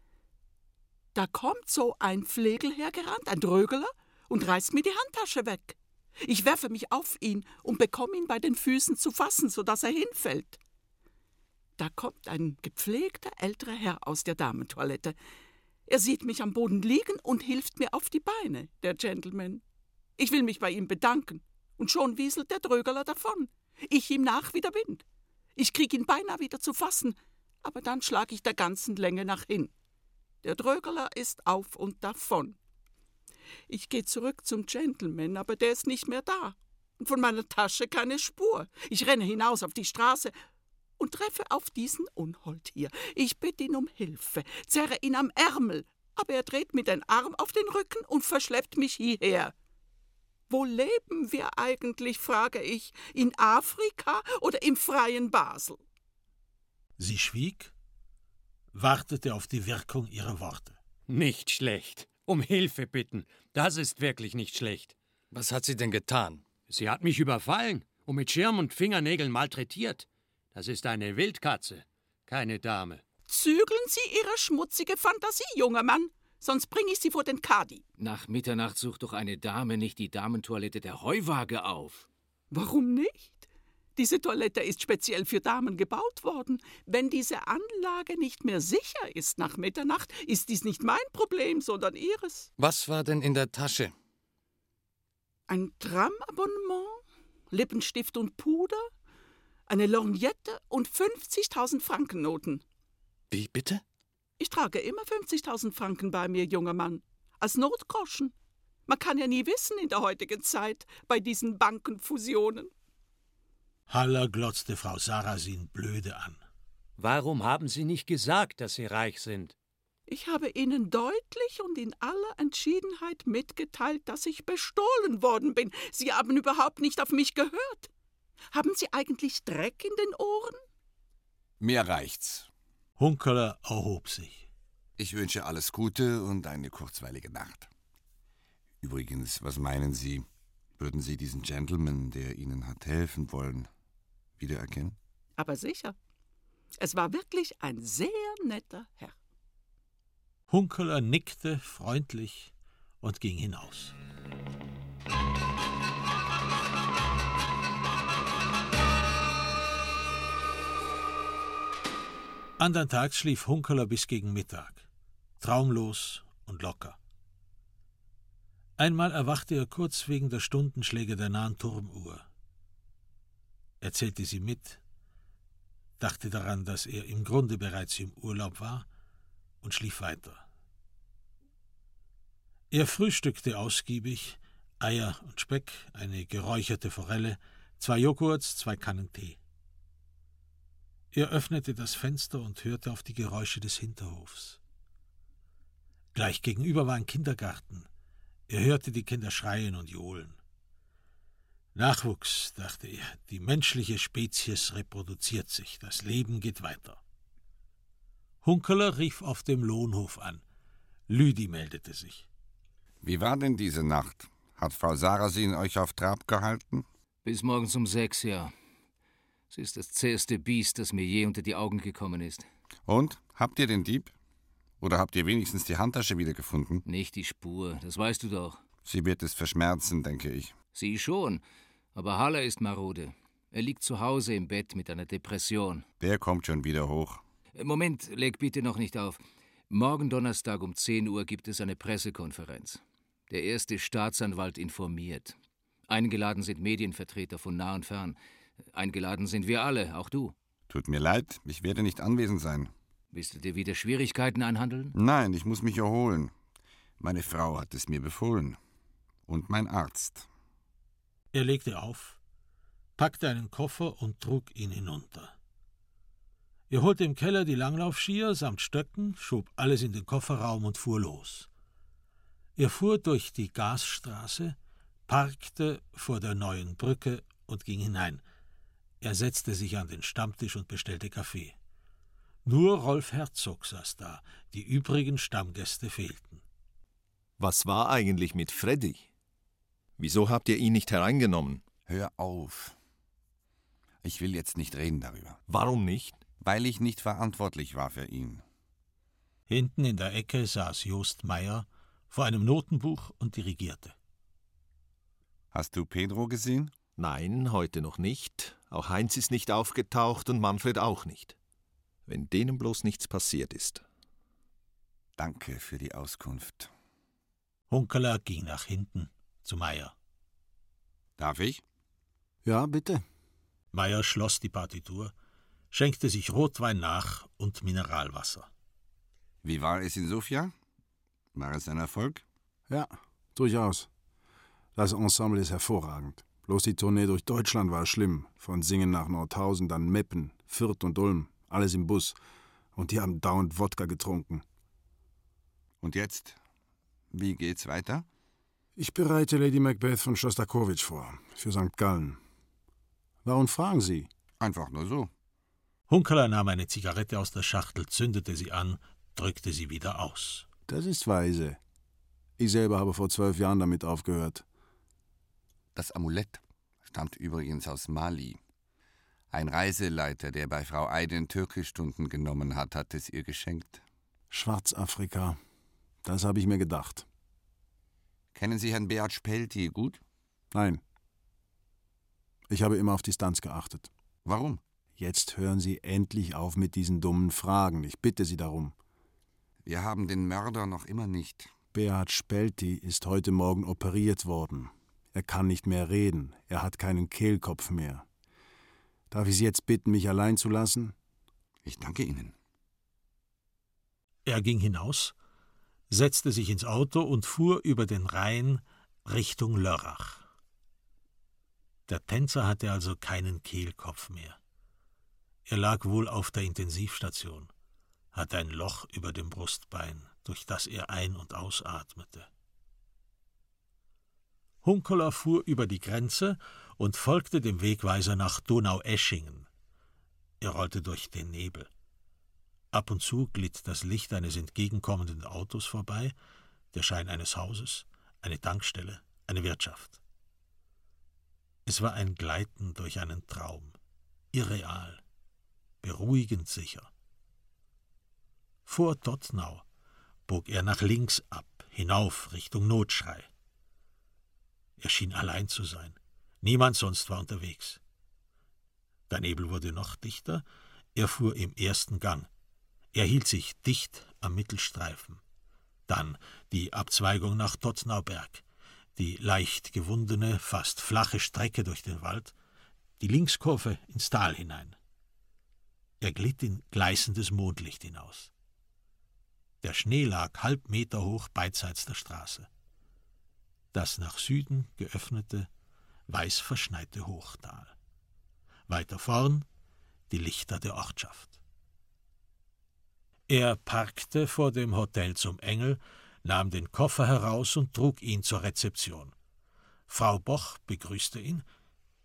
U: Da kommt so ein Flegel hergerannt, ein Drögeler, und reißt mir die Handtasche weg. Ich werfe mich auf ihn und bekomme ihn bei den Füßen zu fassen, so dass er hinfällt. Da kommt ein gepflegter älterer Herr aus der Damentoilette. Er sieht mich am Boden liegen und hilft mir auf die Beine, der Gentleman. Ich will mich bei ihm bedanken, und schon wieselt der Drögerler davon. Ich ihm nach wie der Wind. Ich krieg ihn beinahe wieder zu fassen, aber dann schlag ich der ganzen Länge nach hin. Der Drögerler ist auf und davon. Ich gehe zurück zum Gentleman, aber der ist nicht mehr da. Und von meiner Tasche keine Spur. Ich renne hinaus auf die Straße und treffe auf diesen Unhold hier. Ich bitte ihn um Hilfe, zerre ihn am Ärmel, aber er dreht mir den Arm auf den Rücken und verschleppt mich hierher. Wo leben wir eigentlich, frage ich, in Afrika oder im freien Basel?
C: Sie schwieg, wartete auf die Wirkung ihrer Worte.
L: Nicht schlecht. Um Hilfe bitten. Das ist wirklich nicht schlecht.
K: Was hat sie denn getan?
L: Sie hat mich überfallen und mit Schirm und Fingernägeln malträtiert. Das ist eine Wildkatze, keine Dame.
U: Zügeln Sie Ihre schmutzige Fantasie, junger Mann, sonst bringe ich Sie vor den Kadi.
M: Nach Mitternacht sucht doch eine Dame nicht die Damentoilette der Heuwaage auf.
U: Warum nicht? Diese Toilette ist speziell für Damen gebaut worden. Wenn diese Anlage nicht mehr sicher ist nach Mitternacht, ist dies nicht mein Problem, sondern Ihres.
K: Was war denn in der Tasche?
U: Ein Tramabonnement, Lippenstift und Puder, eine Lorgnette und 50.000 Frankennoten.
H: Wie bitte?
U: Ich trage immer 50.000 Franken bei mir, junger Mann. Als Notgroschen. Man kann ja nie wissen in der heutigen Zeit bei diesen Bankenfusionen.
C: Haller glotzte Frau Sarasin blöde an.
L: Warum haben Sie nicht gesagt, dass Sie reich sind?
U: Ich habe Ihnen deutlich und in aller Entschiedenheit mitgeteilt, dass ich bestohlen worden bin. Sie haben überhaupt nicht auf mich gehört. Haben Sie eigentlich Dreck in den Ohren?
E: Mir reicht's.
C: Hunkeler erhob sich.
E: Ich wünsche alles Gute und eine kurzweilige Nacht. Übrigens, was meinen Sie? Würden Sie diesen Gentleman, der Ihnen hat helfen wollen, wiedererkennen?
U: Aber sicher. Es war wirklich ein sehr netter Herr.
C: Hunkeler nickte freundlich und ging hinaus. Andern Tags schlief Hunkeler bis gegen Mittag, traumlos und locker. Einmal erwachte er kurz wegen der Stundenschläge der nahen Turmuhr. Er zählte sie mit, dachte daran, dass er im Grunde bereits im Urlaub war und schlief weiter. Er frühstückte ausgiebig, Eier und Speck, eine geräucherte Forelle, zwei Joghurts, zwei Kannen Tee. Er öffnete das Fenster und hörte auf die Geräusche des Hinterhofs. Gleich gegenüber war ein Kindergarten. Er hörte die Kinder schreien und johlen. Nachwuchs, dachte er, die menschliche Spezies reproduziert sich, das Leben geht weiter. Hunkeler rief auf dem Lohnhof an. Lüdi meldete sich.
E: Wie war denn diese Nacht? Hat Frau Sarasin euch auf Trab gehalten?
M: Bis morgens um sechs, ja. Sie ist das zäheste Biest, das mir je unter die Augen gekommen ist.
E: Und? Habt ihr den Dieb? Oder habt ihr wenigstens die Handtasche wiedergefunden?
M: Nicht die Spur, das weißt du doch.
E: Sie wird es verschmerzen, denke ich.
M: Sie schon, aber Haller ist marode. Er liegt zu Hause im Bett mit einer Depression.
E: Der kommt schon wieder hoch.
M: Moment, leg bitte noch nicht auf. Morgen Donnerstag um 10 Uhr gibt es eine Pressekonferenz. Der erste Staatsanwalt informiert. Eingeladen sind Medienvertreter von nah und fern. Eingeladen sind wir alle, auch du.
E: Tut mir leid, ich werde nicht anwesend sein.
M: Willst du dir wieder Schwierigkeiten einhandeln?
E: Nein, ich muss mich erholen. Meine Frau hat es mir befohlen. Und mein Arzt.
C: Er legte auf, packte einen Koffer und trug ihn hinunter. Er holte im Keller die Langlaufskier samt Stöcken, schob alles in den Kofferraum und fuhr los. Er fuhr durch die Gasstraße, parkte vor der neuen Brücke und ging hinein. Er setzte sich an den Stammtisch und bestellte Kaffee. Nur Rolf Herzog saß da, die übrigen Stammgäste fehlten.
H: Was war eigentlich mit Freddy? Wieso habt ihr ihn nicht hereingenommen?
E: Hör auf. Ich will jetzt nicht reden darüber.
H: Warum nicht?
E: Weil ich nicht verantwortlich war für ihn.
C: Hinten in der Ecke saß Jost Meyer vor einem Notenbuch und dirigierte.
E: Hast du Pedro gesehen?
H: Nein, heute noch nicht. Auch Heinz ist nicht aufgetaucht und Manfred auch nicht. Wenn denen bloß nichts passiert ist.
E: Danke für die Auskunft.
C: Hunkeler ging nach hinten zu Meier.
E: Darf ich?
I: Ja, bitte.
C: Meier schloss die Partitur, schenkte sich Rotwein nach und Mineralwasser.
E: Wie war es in Sofia? War es ein Erfolg?
I: Ja, durchaus. Das Ensemble ist hervorragend. Bloß die Tournee durch Deutschland war schlimm. Von Singen nach Nordhausen, dann Meppen, Fürth und Ulm. Alles im Bus. Und die haben dauernd Wodka getrunken.
E: Und jetzt? Wie geht's weiter?
I: Ich bereite Lady Macbeth von Schostakowitsch vor. Für St. Gallen. Warum fragen Sie?
E: Einfach nur so.
C: Hunkeler nahm eine Zigarette aus der Schachtel, zündete sie an, drückte sie wieder aus.
I: Das ist weise. Ich selber habe vor zwölf Jahren damit aufgehört.
E: Das Amulett. Stammt übrigens aus Mali. Ein Reiseleiter, der bei Frau Eiden Türkischstunden genommen hat, hat es ihr geschenkt.
I: Schwarzafrika. Das habe ich mir gedacht.
E: Kennen Sie Herrn Beat Spelti gut?
I: Nein. Ich habe immer auf Distanz geachtet.
E: Warum?
I: Jetzt hören Sie endlich auf mit diesen dummen Fragen. Ich bitte Sie darum.
E: Wir haben den Mörder noch immer nicht.
I: Beat Spelti ist heute Morgen operiert worden. Er kann nicht mehr reden. Er hat keinen Kehlkopf mehr. Darf ich Sie jetzt bitten, mich allein zu lassen?
E: Ich danke Ihnen.
C: Er ging hinaus, setzte sich ins Auto und fuhr über den Rhein Richtung Lörrach. Der Tänzer hatte also keinen Kehlkopf mehr. Er lag wohl auf der Intensivstation, hatte ein Loch über dem Brustbein, durch das er ein- und ausatmete. Hunkeler fuhr über die Grenze und folgte dem Wegweiser nach Donaueschingen. Er rollte durch den Nebel. Ab und zu glitt das Licht eines entgegenkommenden Autos vorbei, der Schein eines Hauses, eine Tankstelle, eine Wirtschaft. Es war ein Gleiten durch einen Traum, irreal, beruhigend sicher. Vor Dottnau bog er nach links ab, hinauf Richtung Notschrei. Er schien allein zu sein. Niemand sonst war unterwegs. Der Nebel wurde noch dichter. Er fuhr im ersten Gang. Er hielt sich dicht am Mittelstreifen. Dann die Abzweigung nach Tottnauberg, die leicht gewundene, fast flache Strecke durch den Wald, die Linkskurve ins Tal hinein. Er glitt in gleißendes Mondlicht hinaus. Der Schnee lag halb Meter hoch beidseits der Straße. Das nach Süden geöffnete, weiß verschneite Hochtal. Weiter vorn die Lichter der Ortschaft. Er parkte vor dem Hotel zum Engel, nahm den Koffer heraus und trug ihn zur Rezeption. Frau Boch begrüßte ihn.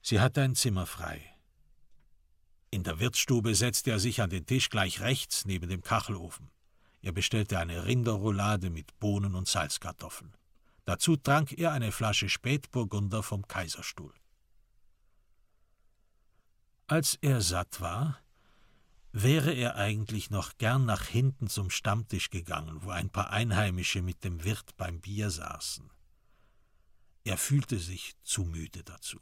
C: Sie hatte ein Zimmer frei. In der Wirtsstube setzte er sich an den Tisch gleich rechts neben dem Kachelofen. Er bestellte eine Rinderroulade mit Bohnen und Salzkartoffeln. Dazu trank er eine Flasche Spätburgunder vom Kaiserstuhl. Als er satt war, wäre er eigentlich noch gern nach hinten zum Stammtisch gegangen, wo ein paar Einheimische mit dem Wirt beim Bier saßen. Er fühlte sich zu müde dazu.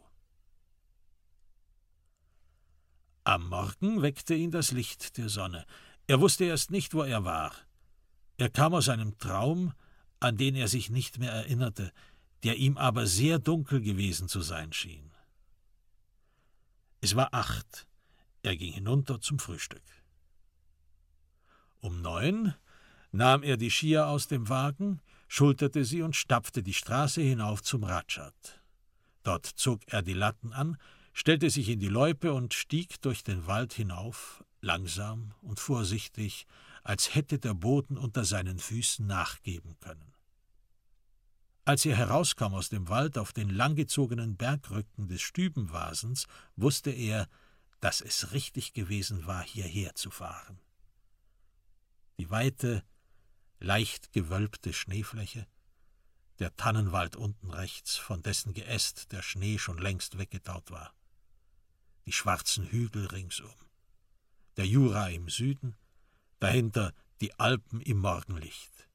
C: Am Morgen weckte ihn das Licht der Sonne. Er wusste erst nicht, wo er war. Er kam aus einem Traum, an den er sich nicht mehr erinnerte, der ihm aber sehr dunkel gewesen zu sein schien. Es war acht. Er ging hinunter zum Frühstück. Um neun nahm er die Skier aus dem Wagen, schulterte sie und stapfte die Straße hinauf zum Ratschat. Dort zog er die Latten an, stellte sich in die Loipe und stieg durch den Wald hinauf, langsam und vorsichtig, als hätte der Boden unter seinen Füßen nachgeben können. Als er herauskam aus dem Wald auf den langgezogenen Bergrücken des Stübenwasens, wusste er, dass es richtig gewesen war, hierher zu fahren. Die weite, leicht gewölbte Schneefläche, der Tannenwald unten rechts, von dessen Geäst der Schnee schon längst weggetaut war, die schwarzen Hügel ringsum, der Jura im Süden, dahinter die Alpen im Morgenlicht.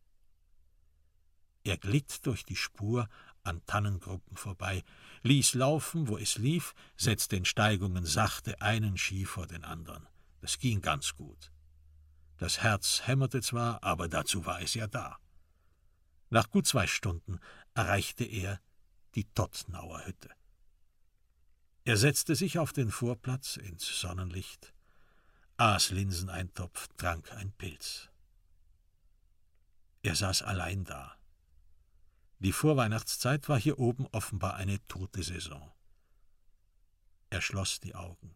C: Er glitt durch die Spur an Tannengruppen vorbei, ließ laufen, wo es lief, setzte in Steigungen sachte einen Ski vor den anderen. Das ging ganz gut. Das Herz hämmerte zwar, aber dazu war es ja da. Nach gut zwei Stunden erreichte er die Tottnauer Hütte. Er setzte sich auf den Vorplatz ins Sonnenlicht, aß Linseneintopf, trank ein Pilz. Er saß allein da. Die Vorweihnachtszeit war hier oben offenbar eine tote Saison. Er schloss die Augen,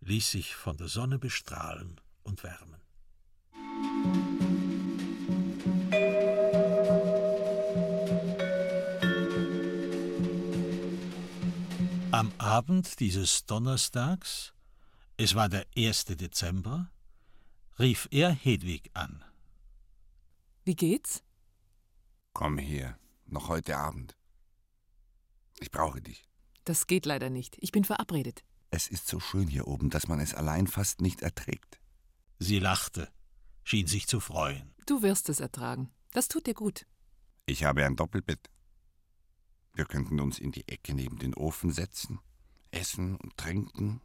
C: ließ sich von der Sonne bestrahlen und wärmen. Am Abend dieses Donnerstags, es war der 1. Dezember, rief er Hedwig an.
S: Wie geht's?
E: Komm her, noch heute Abend. Ich brauche dich.
S: Das geht leider nicht. Ich bin verabredet.
E: Es ist so schön hier oben, dass man es allein fast nicht erträgt.
C: Sie lachte, schien sich zu freuen.
S: Du wirst es ertragen. Das tut dir gut.
E: Ich habe ein Doppelbett. Wir könnten uns in die Ecke neben den Ofen setzen, essen und trinken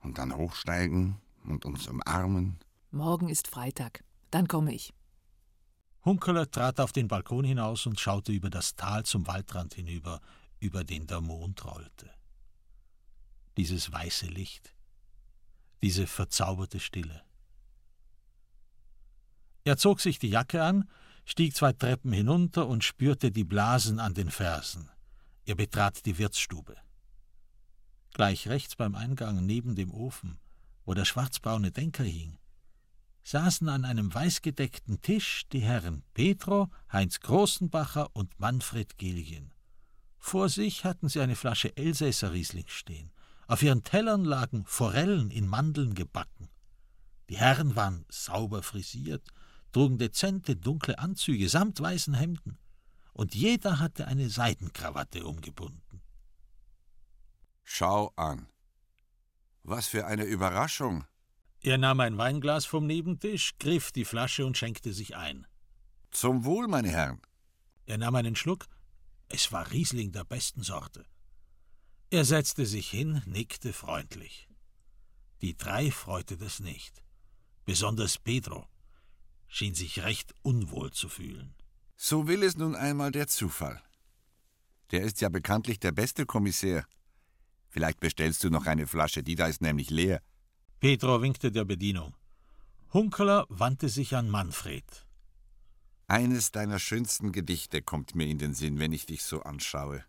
E: und dann hochsteigen und uns umarmen.
S: Morgen ist Freitag. Dann komme ich.
C: Hunkeler trat auf den Balkon hinaus und schaute über das Tal zum Waldrand hinüber, über den der Mond rollte. Dieses weiße Licht, diese verzauberte Stille. Er zog sich die Jacke an, stieg zwei Treppen hinunter und spürte die Blasen an den Fersen. Er betrat die Wirtsstube. Gleich rechts beim Eingang neben dem Ofen, wo der schwarzbraune Denker hing, saßen an einem weißgedeckten Tisch die Herren Petro, Heinz Großenbacher und Manfred Giljen. Vor sich hatten sie eine Flasche Elsässer Riesling stehen. Auf ihren Tellern lagen Forellen in Mandeln gebacken. Die Herren waren sauber frisiert, trugen dezente dunkle Anzüge samt weißen Hemden, und jeder hatte eine Seidenkrawatte umgebunden.
E: Schau an. Was für eine Überraschung.
C: Er nahm ein Weinglas vom Nebentisch, griff die Flasche und schenkte sich ein.
E: Zum Wohl, meine Herren.
C: Er nahm einen Schluck. Es war Riesling der besten Sorte. Er setzte sich hin, nickte freundlich. Die drei freute das nicht. Besonders Pedro schien sich recht unwohl zu fühlen.
E: So will es nun einmal der Zufall. Der ist ja bekanntlich der beste Kommissär. Vielleicht bestellst du noch eine Flasche, die da ist nämlich leer.
C: Pedro winkte der Bedienung. Hunkeler wandte sich an Manfred.
E: Eines deiner schönsten Gedichte kommt mir in den Sinn, wenn ich dich so anschaue.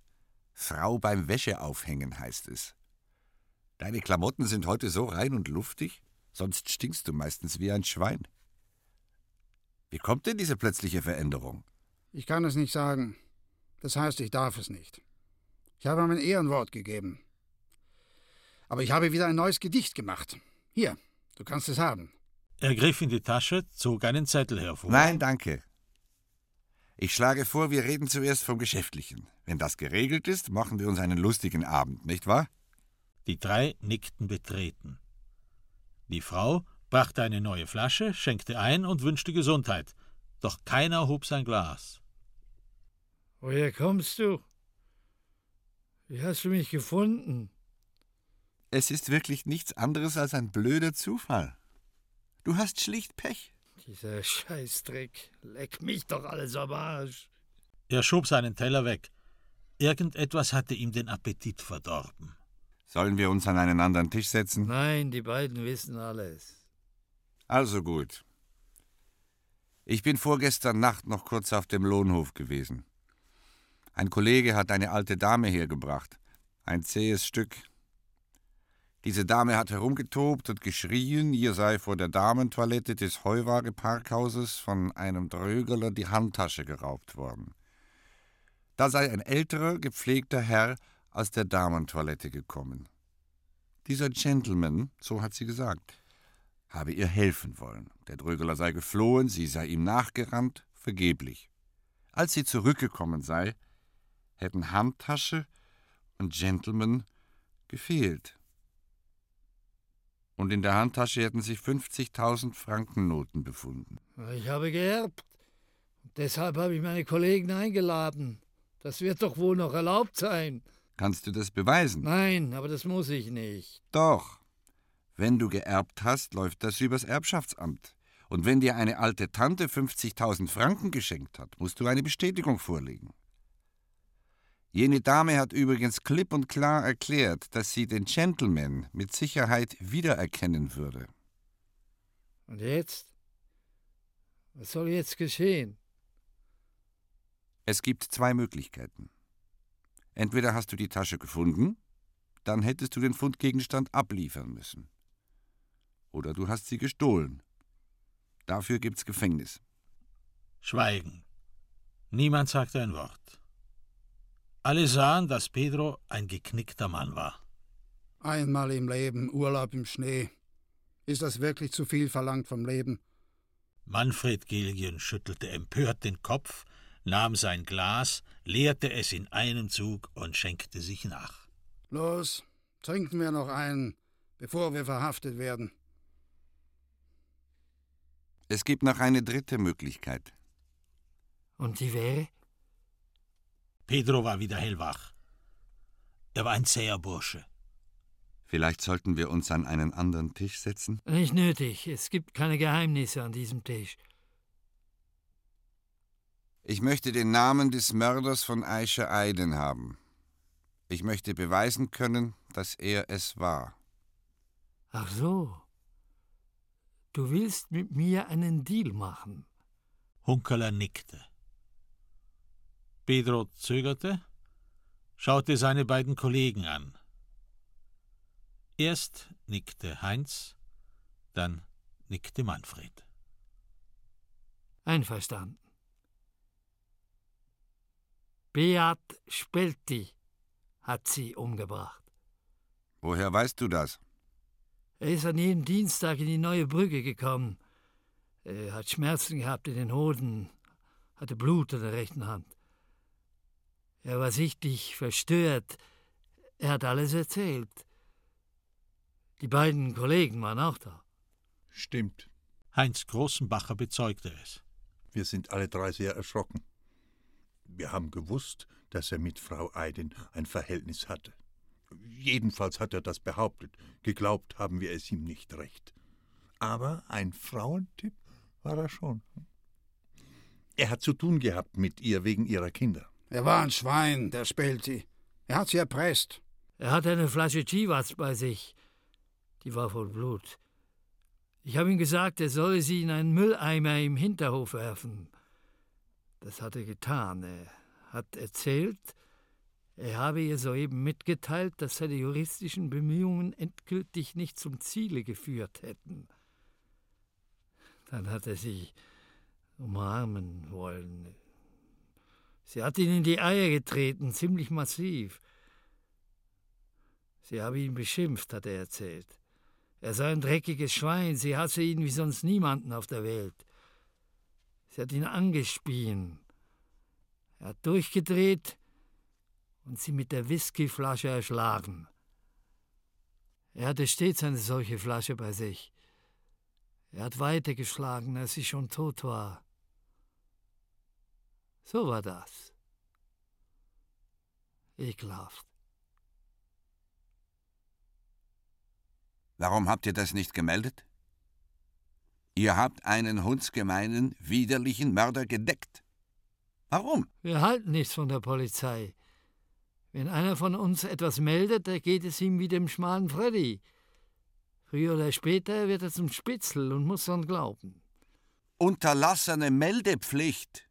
E: Frau beim Wäscheaufhängen heißt es. Deine Klamotten sind heute so rein und luftig, sonst stinkst du meistens wie ein Schwein. Wie kommt denn diese plötzliche Veränderung?
V: Ich kann es nicht sagen. Das heißt, ich darf es nicht. Ich habe mein Ehrenwort gegeben. Aber ich habe wieder ein neues Gedicht gemacht. Hier, du kannst es haben.
C: Er griff in die Tasche, zog einen Zettel hervor.
E: Nein, danke. Ich schlage vor, wir reden zuerst vom Geschäftlichen. Wenn das geregelt ist, machen wir uns einen lustigen Abend, nicht wahr?
C: Die drei nickten betreten. Die Frau brachte eine neue Flasche, schenkte ein und wünschte Gesundheit. Doch keiner hob sein Glas.
G: Woher kommst du? Wie hast du mich gefunden?
E: Es ist wirklich nichts anderes als ein blöder Zufall. Du hast schlicht Pech.
G: Dieser Scheißdreck. Leck mich doch alles am Arsch.
C: Er schob seinen Teller weg. Irgendetwas hatte ihm den Appetit verdorben.
E: Sollen wir uns an einen anderen Tisch setzen?
G: Nein, die beiden wissen alles.
E: Also gut. Ich bin vorgestern Nacht noch kurz auf dem Lohnhof gewesen. Ein Kollege hat eine alte Dame hergebracht. Ein zähes Stück. Diese Dame hat herumgetobt und geschrien, ihr sei vor der Damentoilette des Heuwageparkhauses von einem Drögeler die Handtasche geraubt worden. Da sei ein älterer, gepflegter Herr aus der Damentoilette gekommen. Dieser Gentleman, so hat sie gesagt, habe ihr helfen wollen. Der Drögeler sei geflohen, sie sei ihm nachgerannt, vergeblich. Als sie zurückgekommen sei, hätten Handtasche und Gentleman gefehlt. Und in der Handtasche hätten sich 50.000 Frankennoten befunden.
G: Ich habe geerbt. Deshalb habe ich meine Kollegen eingeladen. Das wird doch wohl noch erlaubt sein.
E: Kannst du das beweisen?
G: Nein, aber das muss ich nicht.
E: Doch. Wenn du geerbt hast, läuft das übers Erbschaftsamt. Und wenn dir eine alte Tante 50.000 Franken geschenkt hat, musst du eine Bestätigung vorlegen. Jene Dame hat übrigens klipp und klar erklärt, dass sie den Gentleman mit Sicherheit wiedererkennen würde.
G: Und jetzt? Was soll jetzt geschehen?
E: Es gibt zwei Möglichkeiten. Entweder hast du die Tasche gefunden, dann hättest du den Fundgegenstand abliefern müssen. Oder du hast sie gestohlen. Dafür gibt's Gefängnis.
C: Schweigen. Niemand sagte ein Wort. Alle sahen, dass Pedro ein geknickter Mann war.
V: Einmal im Leben Urlaub im Schnee. Ist das wirklich zu viel verlangt vom Leben?
C: Manfred Gilgen schüttelte empört den Kopf, nahm sein Glas, leerte es in einem Zug und schenkte sich nach.
V: Los, trinken wir noch einen, bevor wir verhaftet werden.
E: Es gibt noch eine dritte Möglichkeit.
G: Und die wäre?
C: Pedro war wieder hellwach. Er war ein zäher Bursche.
E: Vielleicht sollten wir uns an einen anderen Tisch setzen?
G: Nicht nötig. Es gibt keine Geheimnisse an diesem Tisch.
E: Ich möchte den Namen des Mörders von Aisha Aiden haben. Ich möchte beweisen können, dass er es war.
G: Ach so. Du willst mit mir einen Deal machen.
C: Hunkeler nickte. Pedro zögerte, schaute seine beiden Kollegen an. Erst nickte Heinz, dann nickte Manfred.
G: Einverstanden. Beat Spelti hat sie umgebracht.
E: Woher weißt du das?
G: Er ist an jedem Dienstag in die neue Brücke gekommen. Er hat Schmerzen gehabt in den Hoden, hatte Blut an der rechten Hand. Er war sichtlich verstört. Er hat alles erzählt. Die beiden Kollegen waren auch da.
W: Stimmt.
C: Heinz Großenbacher bezeugte es.
W: Wir sind alle drei sehr erschrocken. Wir haben gewusst, dass er mit Frau Eiden ein Verhältnis hatte. Jedenfalls hat er das behauptet. Geglaubt haben wir es ihm nicht recht. Aber ein Frauentipp war er schon. Er hat zu tun gehabt mit ihr wegen ihrer Kinder.
V: Er war ein Schwein, der Spelti. Er hat sie erpresst.
G: Er hatte eine Flasche Chivas bei sich. Die war voll Blut. Ich habe ihm gesagt, er solle sie in einen Mülleimer im Hinterhof werfen. Das hat er getan. Er hat erzählt, er habe ihr soeben mitgeteilt, dass seine juristischen Bemühungen endgültig nicht zum Ziele geführt hätten. Dann hat er sie umarmen wollen. Sie hat ihn in die Eier getreten, ziemlich massiv. Sie habe ihn beschimpft, hat er erzählt. Er sei ein dreckiges Schwein, sie hasse ihn wie sonst niemanden auf der Welt. Sie hat ihn angespien. Er hat durchgedreht und sie mit der Whiskyflasche erschlagen. Er hatte stets eine solche Flasche bei sich. Er hat weitergeschlagen, als sie schon tot war. So war das. Ekelhaft.
E: Warum habt ihr das nicht gemeldet? Ihr habt einen hundsgemeinen, widerlichen Mörder gedeckt. Warum?
G: Wir halten nichts von der Polizei. Wenn einer von uns etwas meldet, da geht es ihm wie dem schmalen Freddy. Früher oder später wird er zum Spitzel und muss dann glauben.
E: Unterlassene Meldepflicht.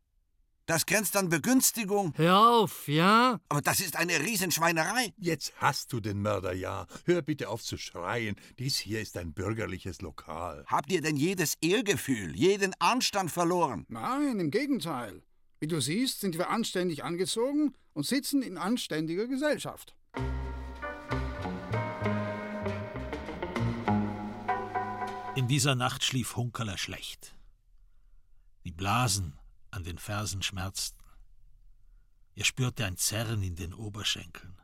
E: Das grenzt an Begünstigung.
G: Hör auf, ja?
E: Aber das ist eine Riesenschweinerei.
W: Jetzt hast du den Mörder ja. Hör bitte auf zu schreien. Dies hier ist ein bürgerliches Lokal.
E: Habt ihr denn jedes Ehrgefühl, jeden Anstand verloren?
V: Nein, im Gegenteil. Wie du siehst, sind wir anständig angezogen und sitzen in anständiger Gesellschaft.
C: In dieser Nacht schlief Hunkerler schlecht. Die Blasen an den Fersen schmerzten. Er spürte ein Zerren in den Oberschenkeln.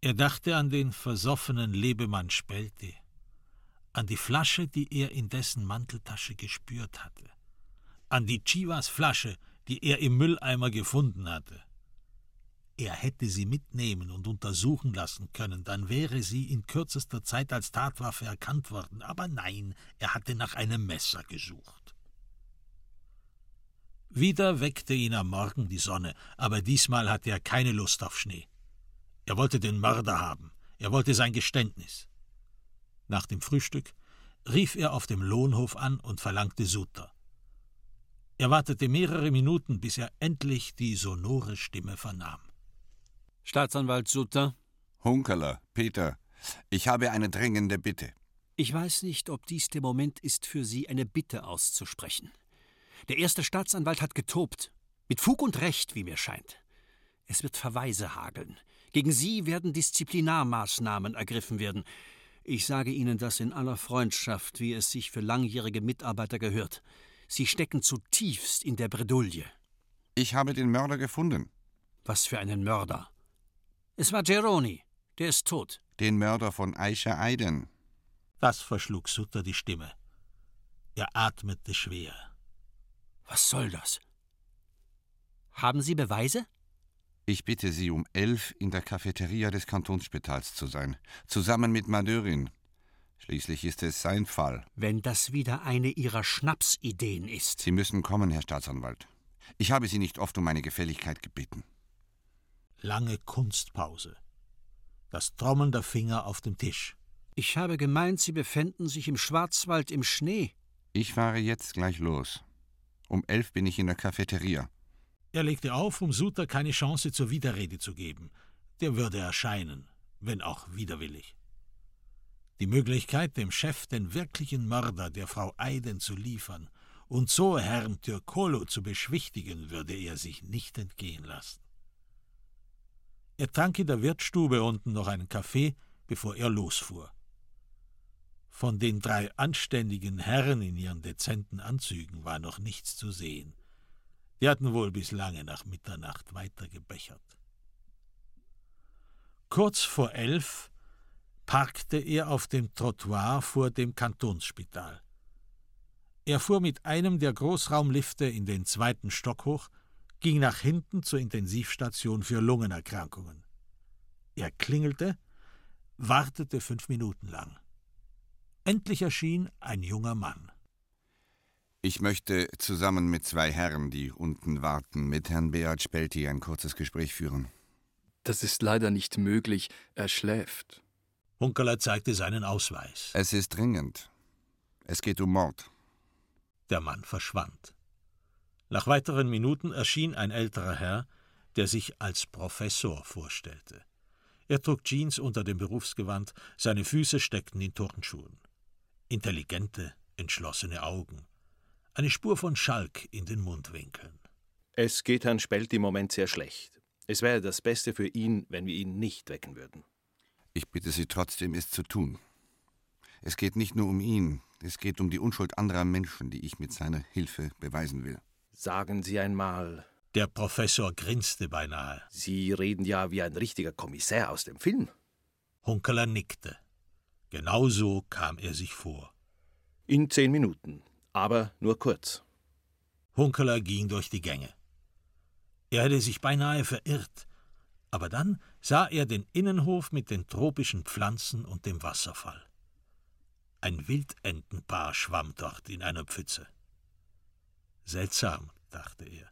C: Er dachte an den versoffenen Lebemann Spelte, an die Flasche, die er in dessen Manteltasche gespürt hatte, an die Chivas Flasche, die er im Mülleimer gefunden hatte. Er hätte sie mitnehmen und untersuchen lassen können, dann wäre sie in kürzester Zeit als Tatwaffe erkannt worden. Aber nein, er hatte nach einem Messer gesucht. Wieder weckte ihn am Morgen die Sonne, aber diesmal hatte er keine Lust auf Schnee. Er wollte den Mörder haben, er wollte sein Geständnis. Nach dem Frühstück rief er auf dem Lohnhof an und verlangte Sutter. Er wartete mehrere Minuten, bis er endlich die sonore Stimme vernahm.
J: Staatsanwalt Sutter?
E: Hunkerler, Peter, ich habe eine dringende Bitte.
J: Ich weiß nicht, ob dies der Moment ist, für Sie eine Bitte auszusprechen. Der erste Staatsanwalt hat getobt. Mit Fug und Recht, wie mir scheint. Es wird Verweise hageln. Gegen Sie werden Disziplinarmaßnahmen ergriffen werden. Ich sage Ihnen das in aller Freundschaft, wie es sich für langjährige Mitarbeiter gehört. Sie stecken zutiefst in der Bredouille.
E: Ich habe den Mörder gefunden.
J: Was für einen Mörder? Es war Geroni. Der ist tot.
E: Den Mörder von Aisha Aiden.
C: Das verschlug Sutter die Stimme. Er atmete schwer.
J: Was soll das? Haben Sie Beweise?
E: Ich bitte Sie, um elf in der Cafeteria des Kantonsspitals zu sein, zusammen mit Madörin. Schließlich ist es sein Fall.
J: Wenn das wieder eine Ihrer Schnapsideen ist.
E: Sie müssen kommen, Herr Staatsanwalt. Ich habe Sie nicht oft um meine Gefälligkeit gebeten.
C: Lange Kunstpause. Das Trommeln der Finger auf dem Tisch.
J: Ich habe gemeint, Sie befänden sich im Schwarzwald im Schnee.
E: Ich fahre jetzt gleich los. Um elf bin ich in der Cafeteria.
C: Er legte auf, um Suter keine Chance zur Widerrede zu geben. Der würde erscheinen, wenn auch widerwillig. Die Möglichkeit, dem Chef den wirklichen Mörder der Frau Eiden zu liefern und so Herrn Türkolo zu beschwichtigen, würde er sich nicht entgehen lassen. Er trank in der Wirtsstube unten noch einen Kaffee, bevor er losfuhr. Von den drei anständigen Herren in ihren dezenten Anzügen war noch nichts zu sehen. Die hatten wohl bis lange nach Mitternacht weitergebechert. Kurz vor elf parkte er auf dem Trottoir vor dem Kantonsspital. Er fuhr mit einem der Großraumlifte in den zweiten Stock hoch, ging nach hinten zur Intensivstation für Lungenerkrankungen. Er klingelte, wartete fünf Minuten lang. Endlich erschien ein junger Mann.
E: Ich möchte zusammen mit zwei Herren, die unten warten, mit Herrn Beat Spelti ein kurzes Gespräch führen.
X: Das ist leider nicht möglich. Er schläft.
C: Hunkeler zeigte seinen Ausweis.
E: Es ist dringend. Es geht um Mord.
C: Der Mann verschwand. Nach weiteren Minuten erschien ein älterer Herr, der sich als Professor vorstellte. Er trug Jeans unter dem Berufsgewand, seine Füße steckten in Turnschuhen. Intelligente, entschlossene Augen. Eine Spur von Schalk in den Mundwinkeln.
H: Es geht Herrn Spelt im Moment sehr schlecht. Es wäre das Beste für ihn, wenn wir ihn nicht wecken würden.
E: Ich bitte Sie trotzdem, es zu tun. Es geht nicht nur um ihn, es geht um die Unschuld anderer Menschen, die ich mit seiner Hilfe beweisen will.
H: Sagen Sie einmal.
C: Der Professor grinste beinahe.
H: Sie reden ja wie ein richtiger Kommissär aus dem Film.
C: Hunkeler nickte. Genau so kam er sich vor.
H: In zehn Minuten, aber nur kurz.
C: Hunkeler ging durch die Gänge. Er hätte sich beinahe verirrt, aber dann sah er den Innenhof mit den tropischen Pflanzen und dem Wasserfall. Ein Wildentenpaar schwamm dort in einer Pfütze. Seltsam, dachte er.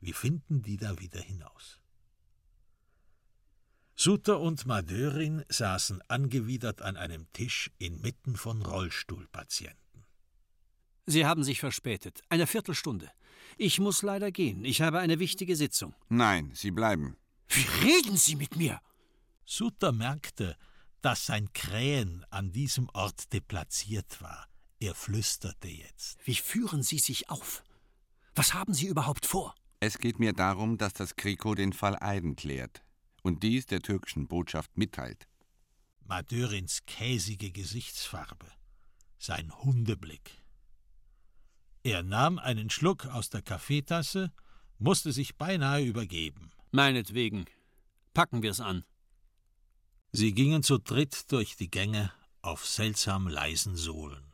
C: Wie finden die da wieder hinaus? Suter und Madörin saßen angewidert an einem Tisch inmitten von Rollstuhlpatienten.
J: Sie haben sich verspätet. Eine Viertelstunde. Ich muss leider gehen. Ich habe eine wichtige Sitzung.
E: Nein, Sie bleiben.
J: Wie reden Sie mit mir?
C: Suter merkte, dass sein Krähen an diesem Ort deplatziert war. Er flüsterte jetzt.
J: Wie führen Sie sich auf? Was haben Sie überhaupt vor?
E: Es geht mir darum, dass das Kriko den Fall Eiden klärt und dies der türkischen Botschaft mitteilt.
C: Madörins käsige Gesichtsfarbe, sein Hundeblick. Er nahm einen Schluck aus der Kaffeetasse, musste sich beinahe übergeben.
J: Meinetwegen. Packen wir's an.
C: Sie gingen zu dritt durch die Gänge auf seltsam leisen Sohlen.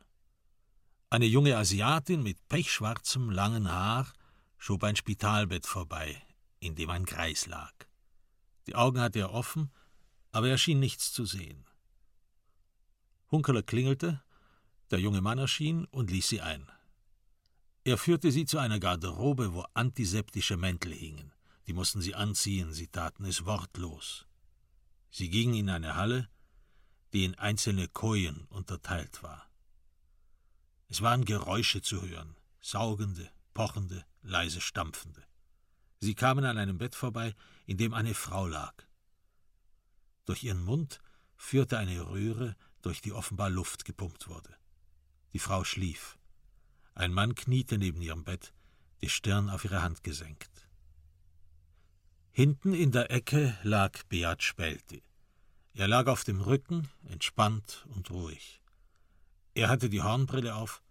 C: Eine junge Asiatin mit pechschwarzem, langen Haar schob ein Spitalbett vorbei, in dem ein Greis lag. Die Augen hatte er offen, aber er schien nichts zu sehen. Hunkeler klingelte, der junge Mann erschien und ließ sie ein. Er führte sie zu einer Garderobe, wo antiseptische Mäntel hingen. Die mussten sie anziehen, sie taten es wortlos. Sie gingen in eine Halle, die in einzelne Kojen unterteilt war. Es waren Geräusche zu hören, saugende, pochende, leise stampfende. Sie kamen an einem Bett vorbei, in dem eine Frau lag. Durch ihren Mund führte eine Röhre, durch die offenbar Luft gepumpt wurde. Die Frau schlief. Ein Mann kniete neben ihrem Bett, die Stirn auf ihre Hand gesenkt. Hinten in der Ecke lag Beat Spelti. Er lag auf dem Rücken, entspannt und ruhig. Er hatte die Hornbrille auf,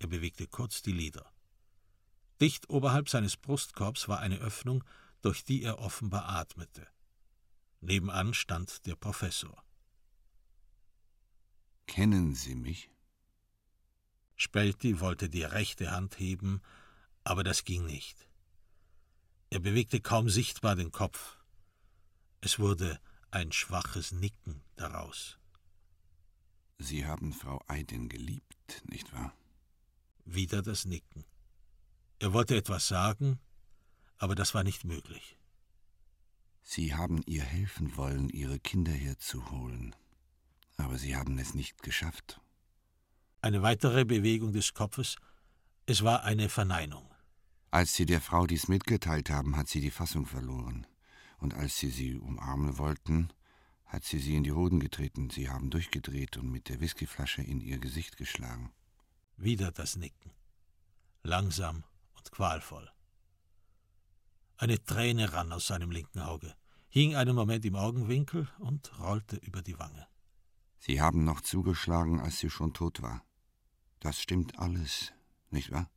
C: er bewegte kurz die Lider. Dicht oberhalb seines Brustkorbs war eine Öffnung, durch die er offenbar atmete. Nebenan stand der Professor.
E: Kennen Sie mich?
C: Spelti wollte die rechte Hand heben, aber das ging nicht. Er bewegte kaum sichtbar den Kopf. Es wurde ein schwaches Nicken daraus.
E: Sie haben Frau Eiden geliebt, nicht wahr?
C: Wieder das Nicken. Er wollte etwas sagen, aber das war nicht möglich.
E: Sie haben ihr helfen wollen, ihre Kinder herzuholen, aber Sie haben es nicht geschafft.
C: Eine weitere Bewegung des Kopfes, es war eine Verneinung.
E: Als Sie der Frau dies mitgeteilt haben, hat sie die Fassung verloren. Und als Sie sie umarmen wollten, hat sie sie in die Hoden getreten. Sie haben durchgedreht und mit der Whiskyflasche in ihr Gesicht geschlagen.
C: Wieder das Nicken. Langsam qualvoll. Eine Träne rann aus seinem linken Auge, hing einen Moment im Augenwinkel und rollte über die Wange.
E: Sie haben noch zugeschlagen, als sie schon tot war. Das stimmt alles, nicht wahr?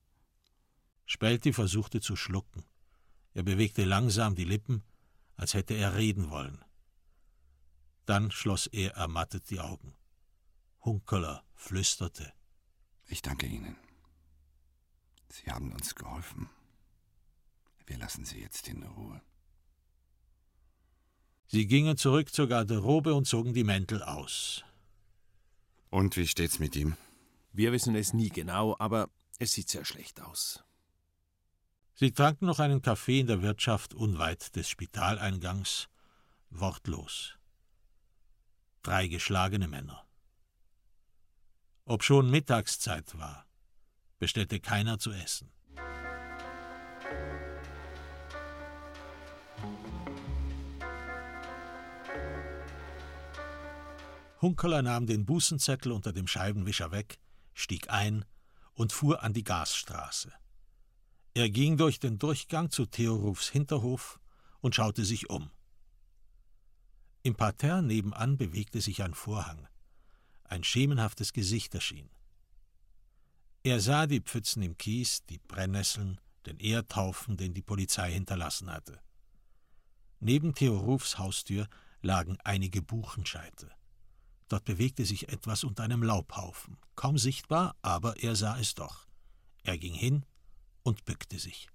C: Spelti versuchte zu schlucken. Er bewegte langsam die Lippen, als hätte er reden wollen. Dann schloss er ermattet die Augen. Hunkeler flüsterte.
E: Ich danke Ihnen. Sie haben uns geholfen. Wir lassen Sie jetzt in Ruhe.
C: Sie gingen zurück zur Garderobe und zogen die Mäntel aus.
E: Und wie steht's mit ihm?
H: Wir wissen es nie genau, aber es sieht sehr schlecht aus.
C: Sie tranken noch einen Kaffee in der Wirtschaft unweit des Spitaleingangs, wortlos. Drei geschlagene Männer. Ob schon Mittagszeit war, bestellte keiner zu essen. Hunkeler nahm den Bußenzettel unter dem Scheibenwischer weg, stieg ein und fuhr an die Gasstraße. Er ging durch den Durchgang zu Theorufs Hinterhof und schaute sich um. Im Parterre nebenan bewegte sich ein Vorhang. Ein schemenhaftes Gesicht erschien. Er sah die Pfützen im Kies, die Brennnesseln, den Erdhaufen, den die Polizei hinterlassen hatte. Neben Theorufs Haustür lagen einige Buchenscheite. Dort bewegte sich etwas unter einem Laubhaufen, kaum sichtbar, aber er sah es doch. Er ging hin und bückte sich.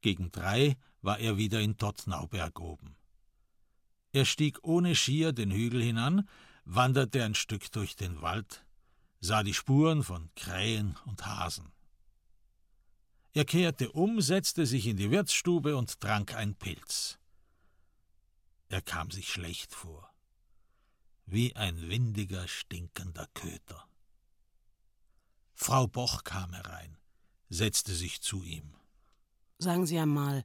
C: Gegen drei war er wieder in Tottnauberg oben. Er stieg ohne Skier den Hügel hinan, wanderte ein Stück durch den Wald, sah die Spuren von Krähen und Hasen. Er kehrte um, setzte sich in die Wirtsstube und trank ein Pilz. Er kam sich schlecht vor, wie ein windiger, stinkender Köter. Frau Boch kam herein, setzte sich zu ihm.
Y: Sagen Sie einmal,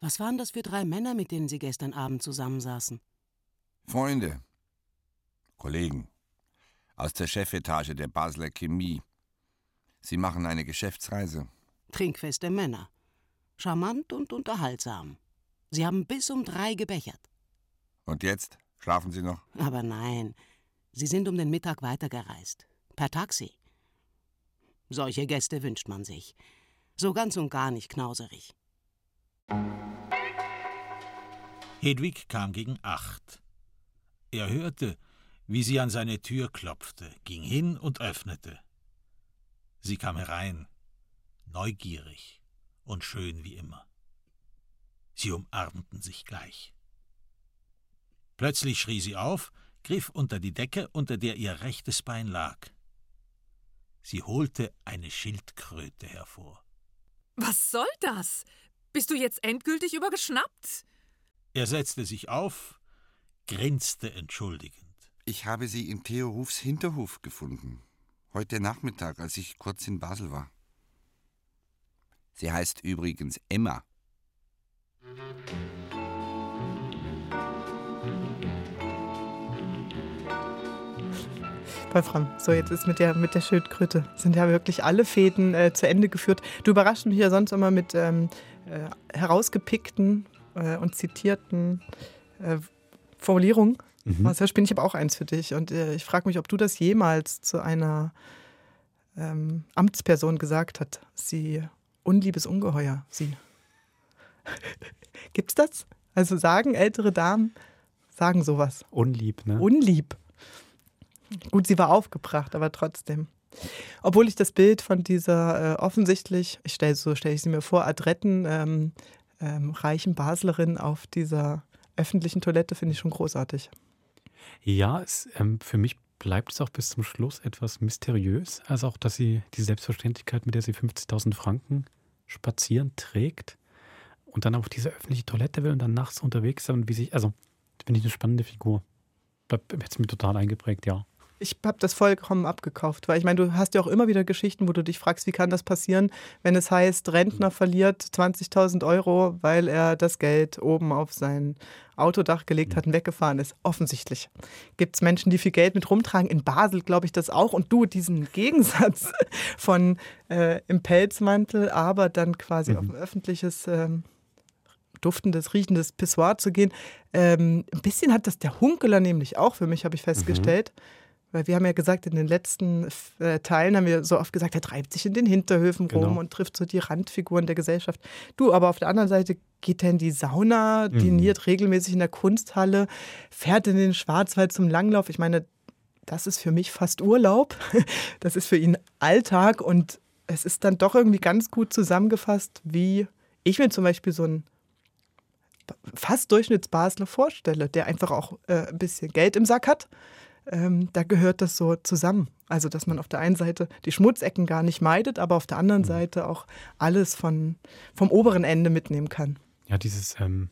Y: was waren das für drei Männer, mit denen Sie gestern Abend zusammensaßen?
E: Freunde, Kollegen, aus der Chefetage der Basler Chemie. Sie machen eine Geschäftsreise.
Y: Trinkfeste Männer. Charmant und unterhaltsam. Sie haben bis um drei gebechert.
E: Und jetzt? Schlafen Sie noch?
Y: Aber nein, Sie sind um den Mittag weitergereist. Per Taxi. Solche Gäste wünscht man sich. So ganz und gar nicht knauserig.
C: Hedwig kam gegen acht. Er hörte, wie sie an seine Tür klopfte, ging hin und öffnete. Sie kam herein, neugierig und schön wie immer. Sie umarmten sich gleich. Plötzlich schrie sie auf, griff unter die Decke, unter der ihr rechtes Bein lag. Sie holte eine Schildkröte hervor.
S: Was soll das? Bist du jetzt endgültig übergeschnappt?
C: Er setzte sich auf, grinste entschuldigend.
E: Ich habe sie in Theo Rufs Hinterhof gefunden. Heute Nachmittag, als ich kurz in Basel war. Sie heißt übrigens Emma.
B: Wolfram, so jetzt ist mit der, mit der Schildkröte, sind ja wirklich alle Fäden äh, zu Ende geführt. Du überraschst mich ja sonst immer mit ähm, äh, herausgepickten äh, und zitierten äh, Formulierungen. Mhm. Also bin ich aber auch eins für dich. Und äh, ich frage mich, ob du das jemals zu einer ähm, Amtsperson gesagt hast. Sie unliebes Ungeheuer, sie. [laughs] Gibt's das? Also sagen ältere Damen, sagen sowas.
A: Unlieb, ne?
B: Unlieb. Gut, sie war aufgebracht, aber trotzdem. Obwohl ich das Bild von dieser äh, offensichtlich, ich stelle so stelle ich sie mir vor, adretten ähm, ähm, reichen Baslerin auf dieser öffentlichen Toilette finde ich schon großartig.
A: Ja, es, ähm, für mich bleibt es auch bis zum Schluss etwas mysteriös. Also auch, dass sie die Selbstverständlichkeit, mit der sie 50.000 Franken spazieren trägt und dann auf diese öffentliche Toilette will und dann nachts unterwegs ist und wie sich, also finde ich eine spannende Figur. Bleibt jetzt mir total eingeprägt, ja.
B: Ich habe das vollkommen abgekauft, weil ich meine, du hast ja auch immer wieder Geschichten, wo du dich fragst, wie kann das passieren, wenn es heißt, Rentner verliert 20.000 Euro, weil er das Geld oben auf sein Autodach gelegt hat und weggefahren ist. Offensichtlich gibt es Menschen, die viel Geld mit rumtragen. In Basel glaube ich das auch. Und du diesen [laughs] Gegensatz von äh, im Pelzmantel, aber dann quasi mhm. auf ein öffentliches ähm, duftendes, riechendes Pissoir zu gehen. Ähm, ein bisschen hat das der Hunkeler nämlich auch für mich, habe ich festgestellt. Mhm. Weil wir haben ja gesagt, in den letzten äh, Teilen haben wir so oft gesagt, er treibt sich in den Hinterhöfen genau. rum und trifft so die Randfiguren der Gesellschaft. Du, aber auf der anderen Seite geht er in die Sauna, mhm. diniert regelmäßig in der Kunsthalle, fährt in den Schwarzwald zum Langlauf. Ich meine, das ist für mich fast Urlaub. [laughs] Das ist für ihn Alltag und es ist dann doch irgendwie ganz gut zusammengefasst, wie ich mir zum Beispiel so einen fast Durchschnittsbasler vorstelle, der einfach auch äh, ein bisschen Geld im Sack hat ähm, da gehört das so zusammen. Also, dass man auf der einen Seite die Schmutzecken gar nicht meidet, aber auf der anderen mhm. Seite auch alles von, vom oberen Ende mitnehmen kann.
A: Ja, dieses, ähm,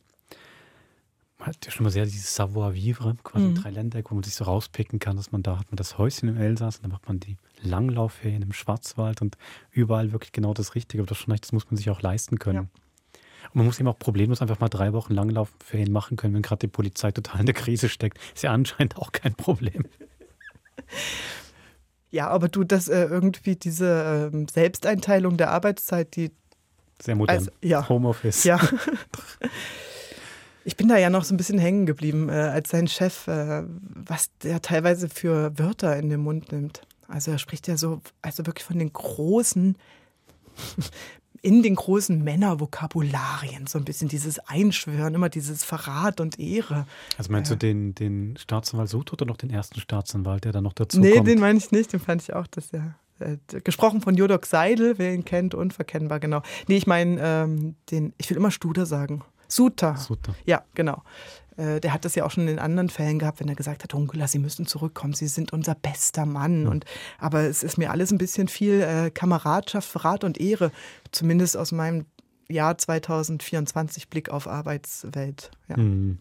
A: man hat ja schon mal sehr dieses Savoir-vivre, quasi mhm. drei Ländereck, wo man sich so rauspicken kann, dass man da hat man das Häuschen im Elsass und dann macht man die Langlaufferien im Schwarzwald und überall wirklich genau das Richtige. Aber das, schon, das muss man sich auch leisten können. Ja. Und man muss eben auch problemlos einfach mal drei Wochen Langlaufferien machen können, wenn gerade die Polizei total in der Krise steckt. Ist ja anscheinend auch kein Problem. [laughs]
B: Ja, aber du, das äh, irgendwie diese äh, Selbsteinteilung der Arbeitszeit, die.
A: Sehr modern. Also,
B: ja.
A: Homeoffice.
B: Ja. [laughs] Ich bin da ja noch so ein bisschen hängen geblieben, äh, als sein Chef, äh, was der teilweise für Wörter in den Mund nimmt. Also er spricht ja so, also wirklich von den großen in den großen Männervokabularien so ein bisschen dieses Einschwören, immer dieses Verrat und Ehre.
A: Also meinst du den, den Staatsanwalt Soto oder noch den ersten Staatsanwalt, der da noch dazu
B: nee,
A: kommt?
B: Nee, den meine ich nicht, den fand ich auch, dass der äh, gesprochen von Jodok Seidel, wer ihn kennt, unverkennbar, genau. Nee, ich meine ähm, den, ich will immer Studer sagen. Suter.
A: Suter.
B: Ja, genau. Äh, der hat das ja auch schon in anderen Fällen gehabt, wenn er gesagt hat, Hunkela, Sie müssen zurückkommen, Sie sind unser bester Mann. Mhm. Und, aber es ist mir alles ein bisschen viel äh, Kameradschaft, Verrat und Ehre, zumindest aus meinem Jahr 2024 Blick auf Arbeitswelt. Ja. Mhm.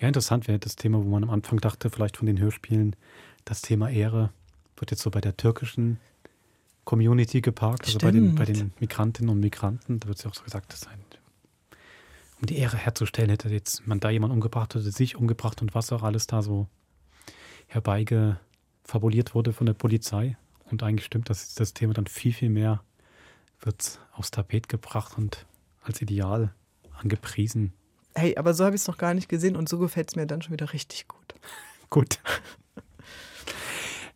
A: Ja, interessant wäre das Thema, wo man am Anfang dachte, vielleicht von den Hörspielen, das Thema Ehre wird jetzt so bei der türkischen Community geparkt, also bei den, bei den Migrantinnen und Migranten. Da wird es ja auch so gesagt, das ist ein um die Ehre herzustellen, hätte jetzt man da jemand umgebracht oder sich umgebracht und was auch alles da so herbeigefabuliert wurde von der Polizei. Und eigentlich stimmt, dass das Thema dann viel, viel mehr wird aufs Tapet gebracht und als Ideal angepriesen.
B: Hey, aber so habe ich es noch gar nicht gesehen und so gefällt es mir dann schon wieder richtig gut. [laughs]
A: gut.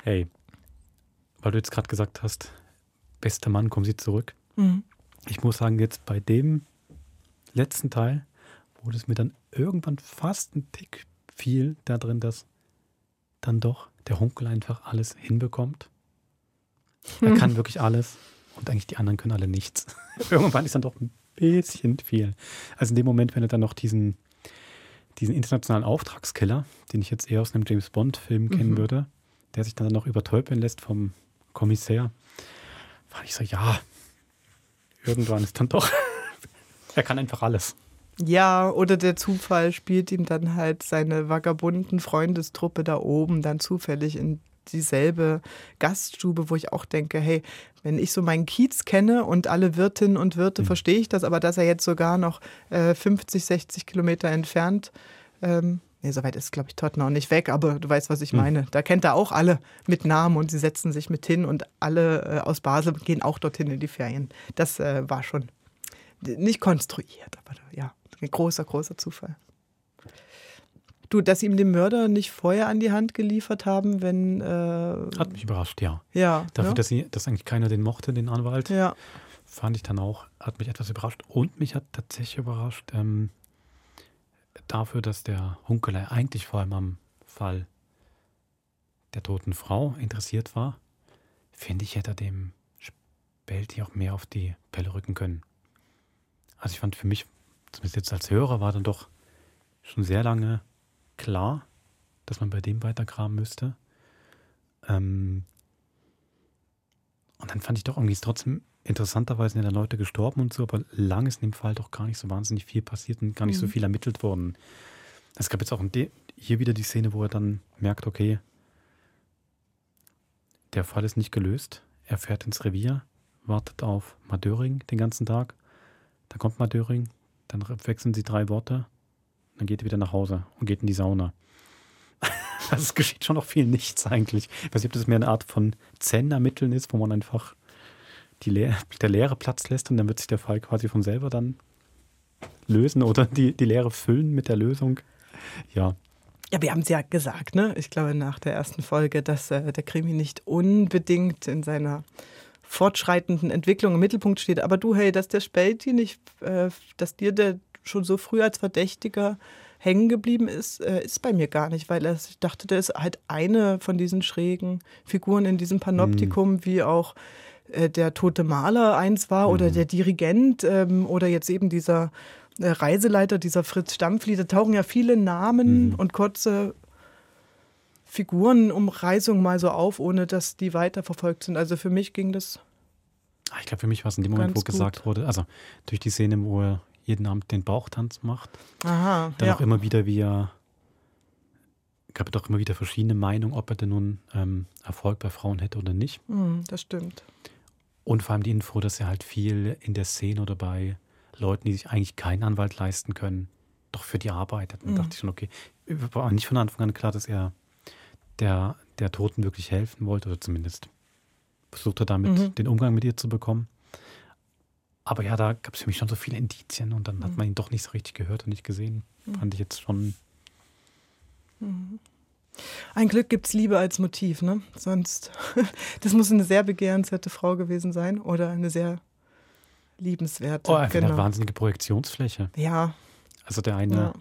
A: hey, weil du jetzt gerade gesagt hast, bester Mann, kommen Sie zurück. Mhm. Ich muss sagen, jetzt bei dem letzten Teil, wo es mir dann irgendwann fast ein Tick fiel, da drin, dass dann doch der Hunkel einfach alles hinbekommt. Er kann [laughs] wirklich alles und eigentlich die anderen können alle nichts. [laughs] irgendwann ist dann doch ein bisschen viel. Also in dem Moment, wenn er dann noch diesen, diesen internationalen Auftragskiller, den ich jetzt eher aus einem James Bond-Film kennen mhm. würde, der sich dann noch übertäubeln lässt vom Kommissär, war ich so, ja, irgendwann ist dann doch er kann einfach alles.
B: Ja, oder der Zufall spielt ihm dann halt seine vagabunden Freundestruppe da oben dann zufällig in dieselbe Gaststube, wo ich auch denke, hey, wenn ich so meinen Kiez kenne und alle Wirtinnen und Wirte, mhm. verstehe ich das, aber dass er jetzt sogar noch äh, 50, 60 Kilometer entfernt, ähm, nee, so weit ist, glaube ich, Tottenham nicht weg, aber du weißt, was ich mhm. meine. Da kennt er auch alle mit Namen und sie setzen sich mit hin und alle äh, aus Basel gehen auch dorthin in die Ferien. Das äh, war schon nicht konstruiert, aber ja, ein großer, großer Zufall. Du, dass sie ihm den Mörder nicht vorher an die Hand geliefert haben, wenn. Äh
A: Hat mich überrascht, ja.
B: Ja.
A: Dafür,
B: ja?
A: Dass, sie, dass eigentlich keiner den mochte, den Anwalt.
B: Ja.
A: Fand ich dann auch, hat mich etwas überrascht. Und mich hat tatsächlich überrascht, ähm, dafür, dass der Hunkelei eigentlich vor allem am Fall der toten Frau interessiert war, finde ich, hätte er dem Spelti auch mehr auf die Pelle rücken können. Also ich fand für mich, zumindest jetzt als Hörer, war dann doch schon sehr lange klar, dass man bei dem weitergraben müsste. Ähm und dann fand ich doch irgendwie ist trotzdem interessanterweise sind ja Leute gestorben und so, aber lang ist in dem Fall doch gar nicht so wahnsinnig viel passiert und gar nicht mhm. so viel ermittelt worden. Es gab jetzt auch hier wieder die Szene, wo er dann merkt, okay, der Fall ist nicht gelöst. Er fährt ins Revier, wartet auf Madöring den ganzen Tag. Dann kommt Madöring, dann wechseln sie drei Worte, dann geht er wieder nach Hause und geht in die Sauna. [laughs] es geschieht schon noch viel nichts eigentlich. Ich weiß nicht, ob das mehr eine Art von Zen-Ermitteln ist, wo man einfach die Leere, der Leere Platz lässt und dann wird sich der Fall quasi von selber dann lösen oder die, die Leere füllen mit der Lösung. Ja.
B: Ja, wir haben es ja gesagt, ne? Ich glaube, nach der ersten Folge, dass äh, der Krimi nicht unbedingt in seiner fortschreitenden Entwicklung im Mittelpunkt steht. Aber du, hey, dass der Spelti nicht, äh, dass dir der schon so früh als Verdächtiger hängen geblieben ist, äh, ist bei mir gar nicht, weil er, ich dachte, der ist halt eine von diesen schrägen Figuren in diesem Panoptikum, mhm. wie auch äh, der tote Maler eins war mhm. oder der Dirigent ähm, oder jetzt eben dieser äh, Reiseleiter, dieser Fritz Stampfli. Da tauchen ja viele Namen mhm. und kurze Figurenumreißungen mal so auf, ohne dass die weiterverfolgt sind. Also für mich ging das.
A: Ah, ich glaube, für mich war es in dem Moment, wo gut. gesagt wurde, also durch die Szene, wo er jeden Abend den Bauchtanz macht,
B: Aha,
A: dann
B: ja.
A: auch immer wieder, wie er gab es doch immer wieder verschiedene Meinungen, ob er denn nun ähm, Erfolg bei Frauen hätte oder nicht.
B: Mm, das stimmt.
A: Und vor allem die Info, dass er halt viel in der Szene oder bei Leuten, die sich eigentlich keinen Anwalt leisten können, doch für die arbeitet. Dann mhm. dachte ich schon, okay, war nicht von Anfang an klar, dass er der, der Toten wirklich helfen wollte oder zumindest versuchte damit mhm. den Umgang mit ihr zu bekommen. Aber ja, da gab es für mich schon so viele Indizien und dann mhm. hat man ihn doch nicht so richtig gehört und nicht gesehen. Mhm. Fand ich jetzt schon.
B: Mhm. Ein Glück gibt es Liebe als Motiv, ne? Sonst, [laughs] das muss eine sehr begehrenswerte Frau gewesen sein oder eine sehr liebenswerte.
A: Oh, einfach genau. eine wahnsinnige Projektionsfläche.
B: Ja.
A: Also der eine, ja.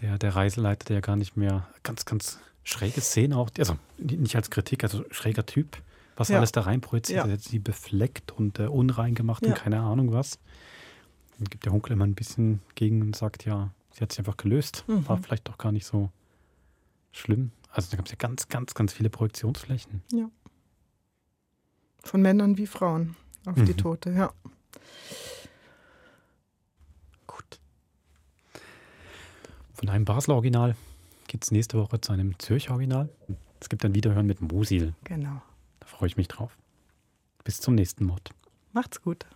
A: der, der Reiseleiter, der gar nicht mehr, ganz, ganz schräge Szene auch, also nicht als Kritik, also schräger Typ, was ja. alles da rein projiziert, ja. sie befleckt und äh, unrein gemacht ja. und keine Ahnung was. Dann gibt der Hunkel immer ein bisschen gegen und sagt, ja, sie hat sich einfach gelöst. Mhm. War vielleicht doch gar nicht so schlimm. Also da gab es ja ganz, ganz, ganz viele Projektionsflächen.
B: Ja. Von Männern wie Frauen auf mhm. die Tote, ja.
A: Gut. Von einem Basler Original geht es nächste Woche zu einem Zürcher Original. Es gibt ein Wiederhören mit Musil.
B: Genau.
A: Da freue ich mich drauf. Bis zum nächsten Mod.
B: Macht's gut.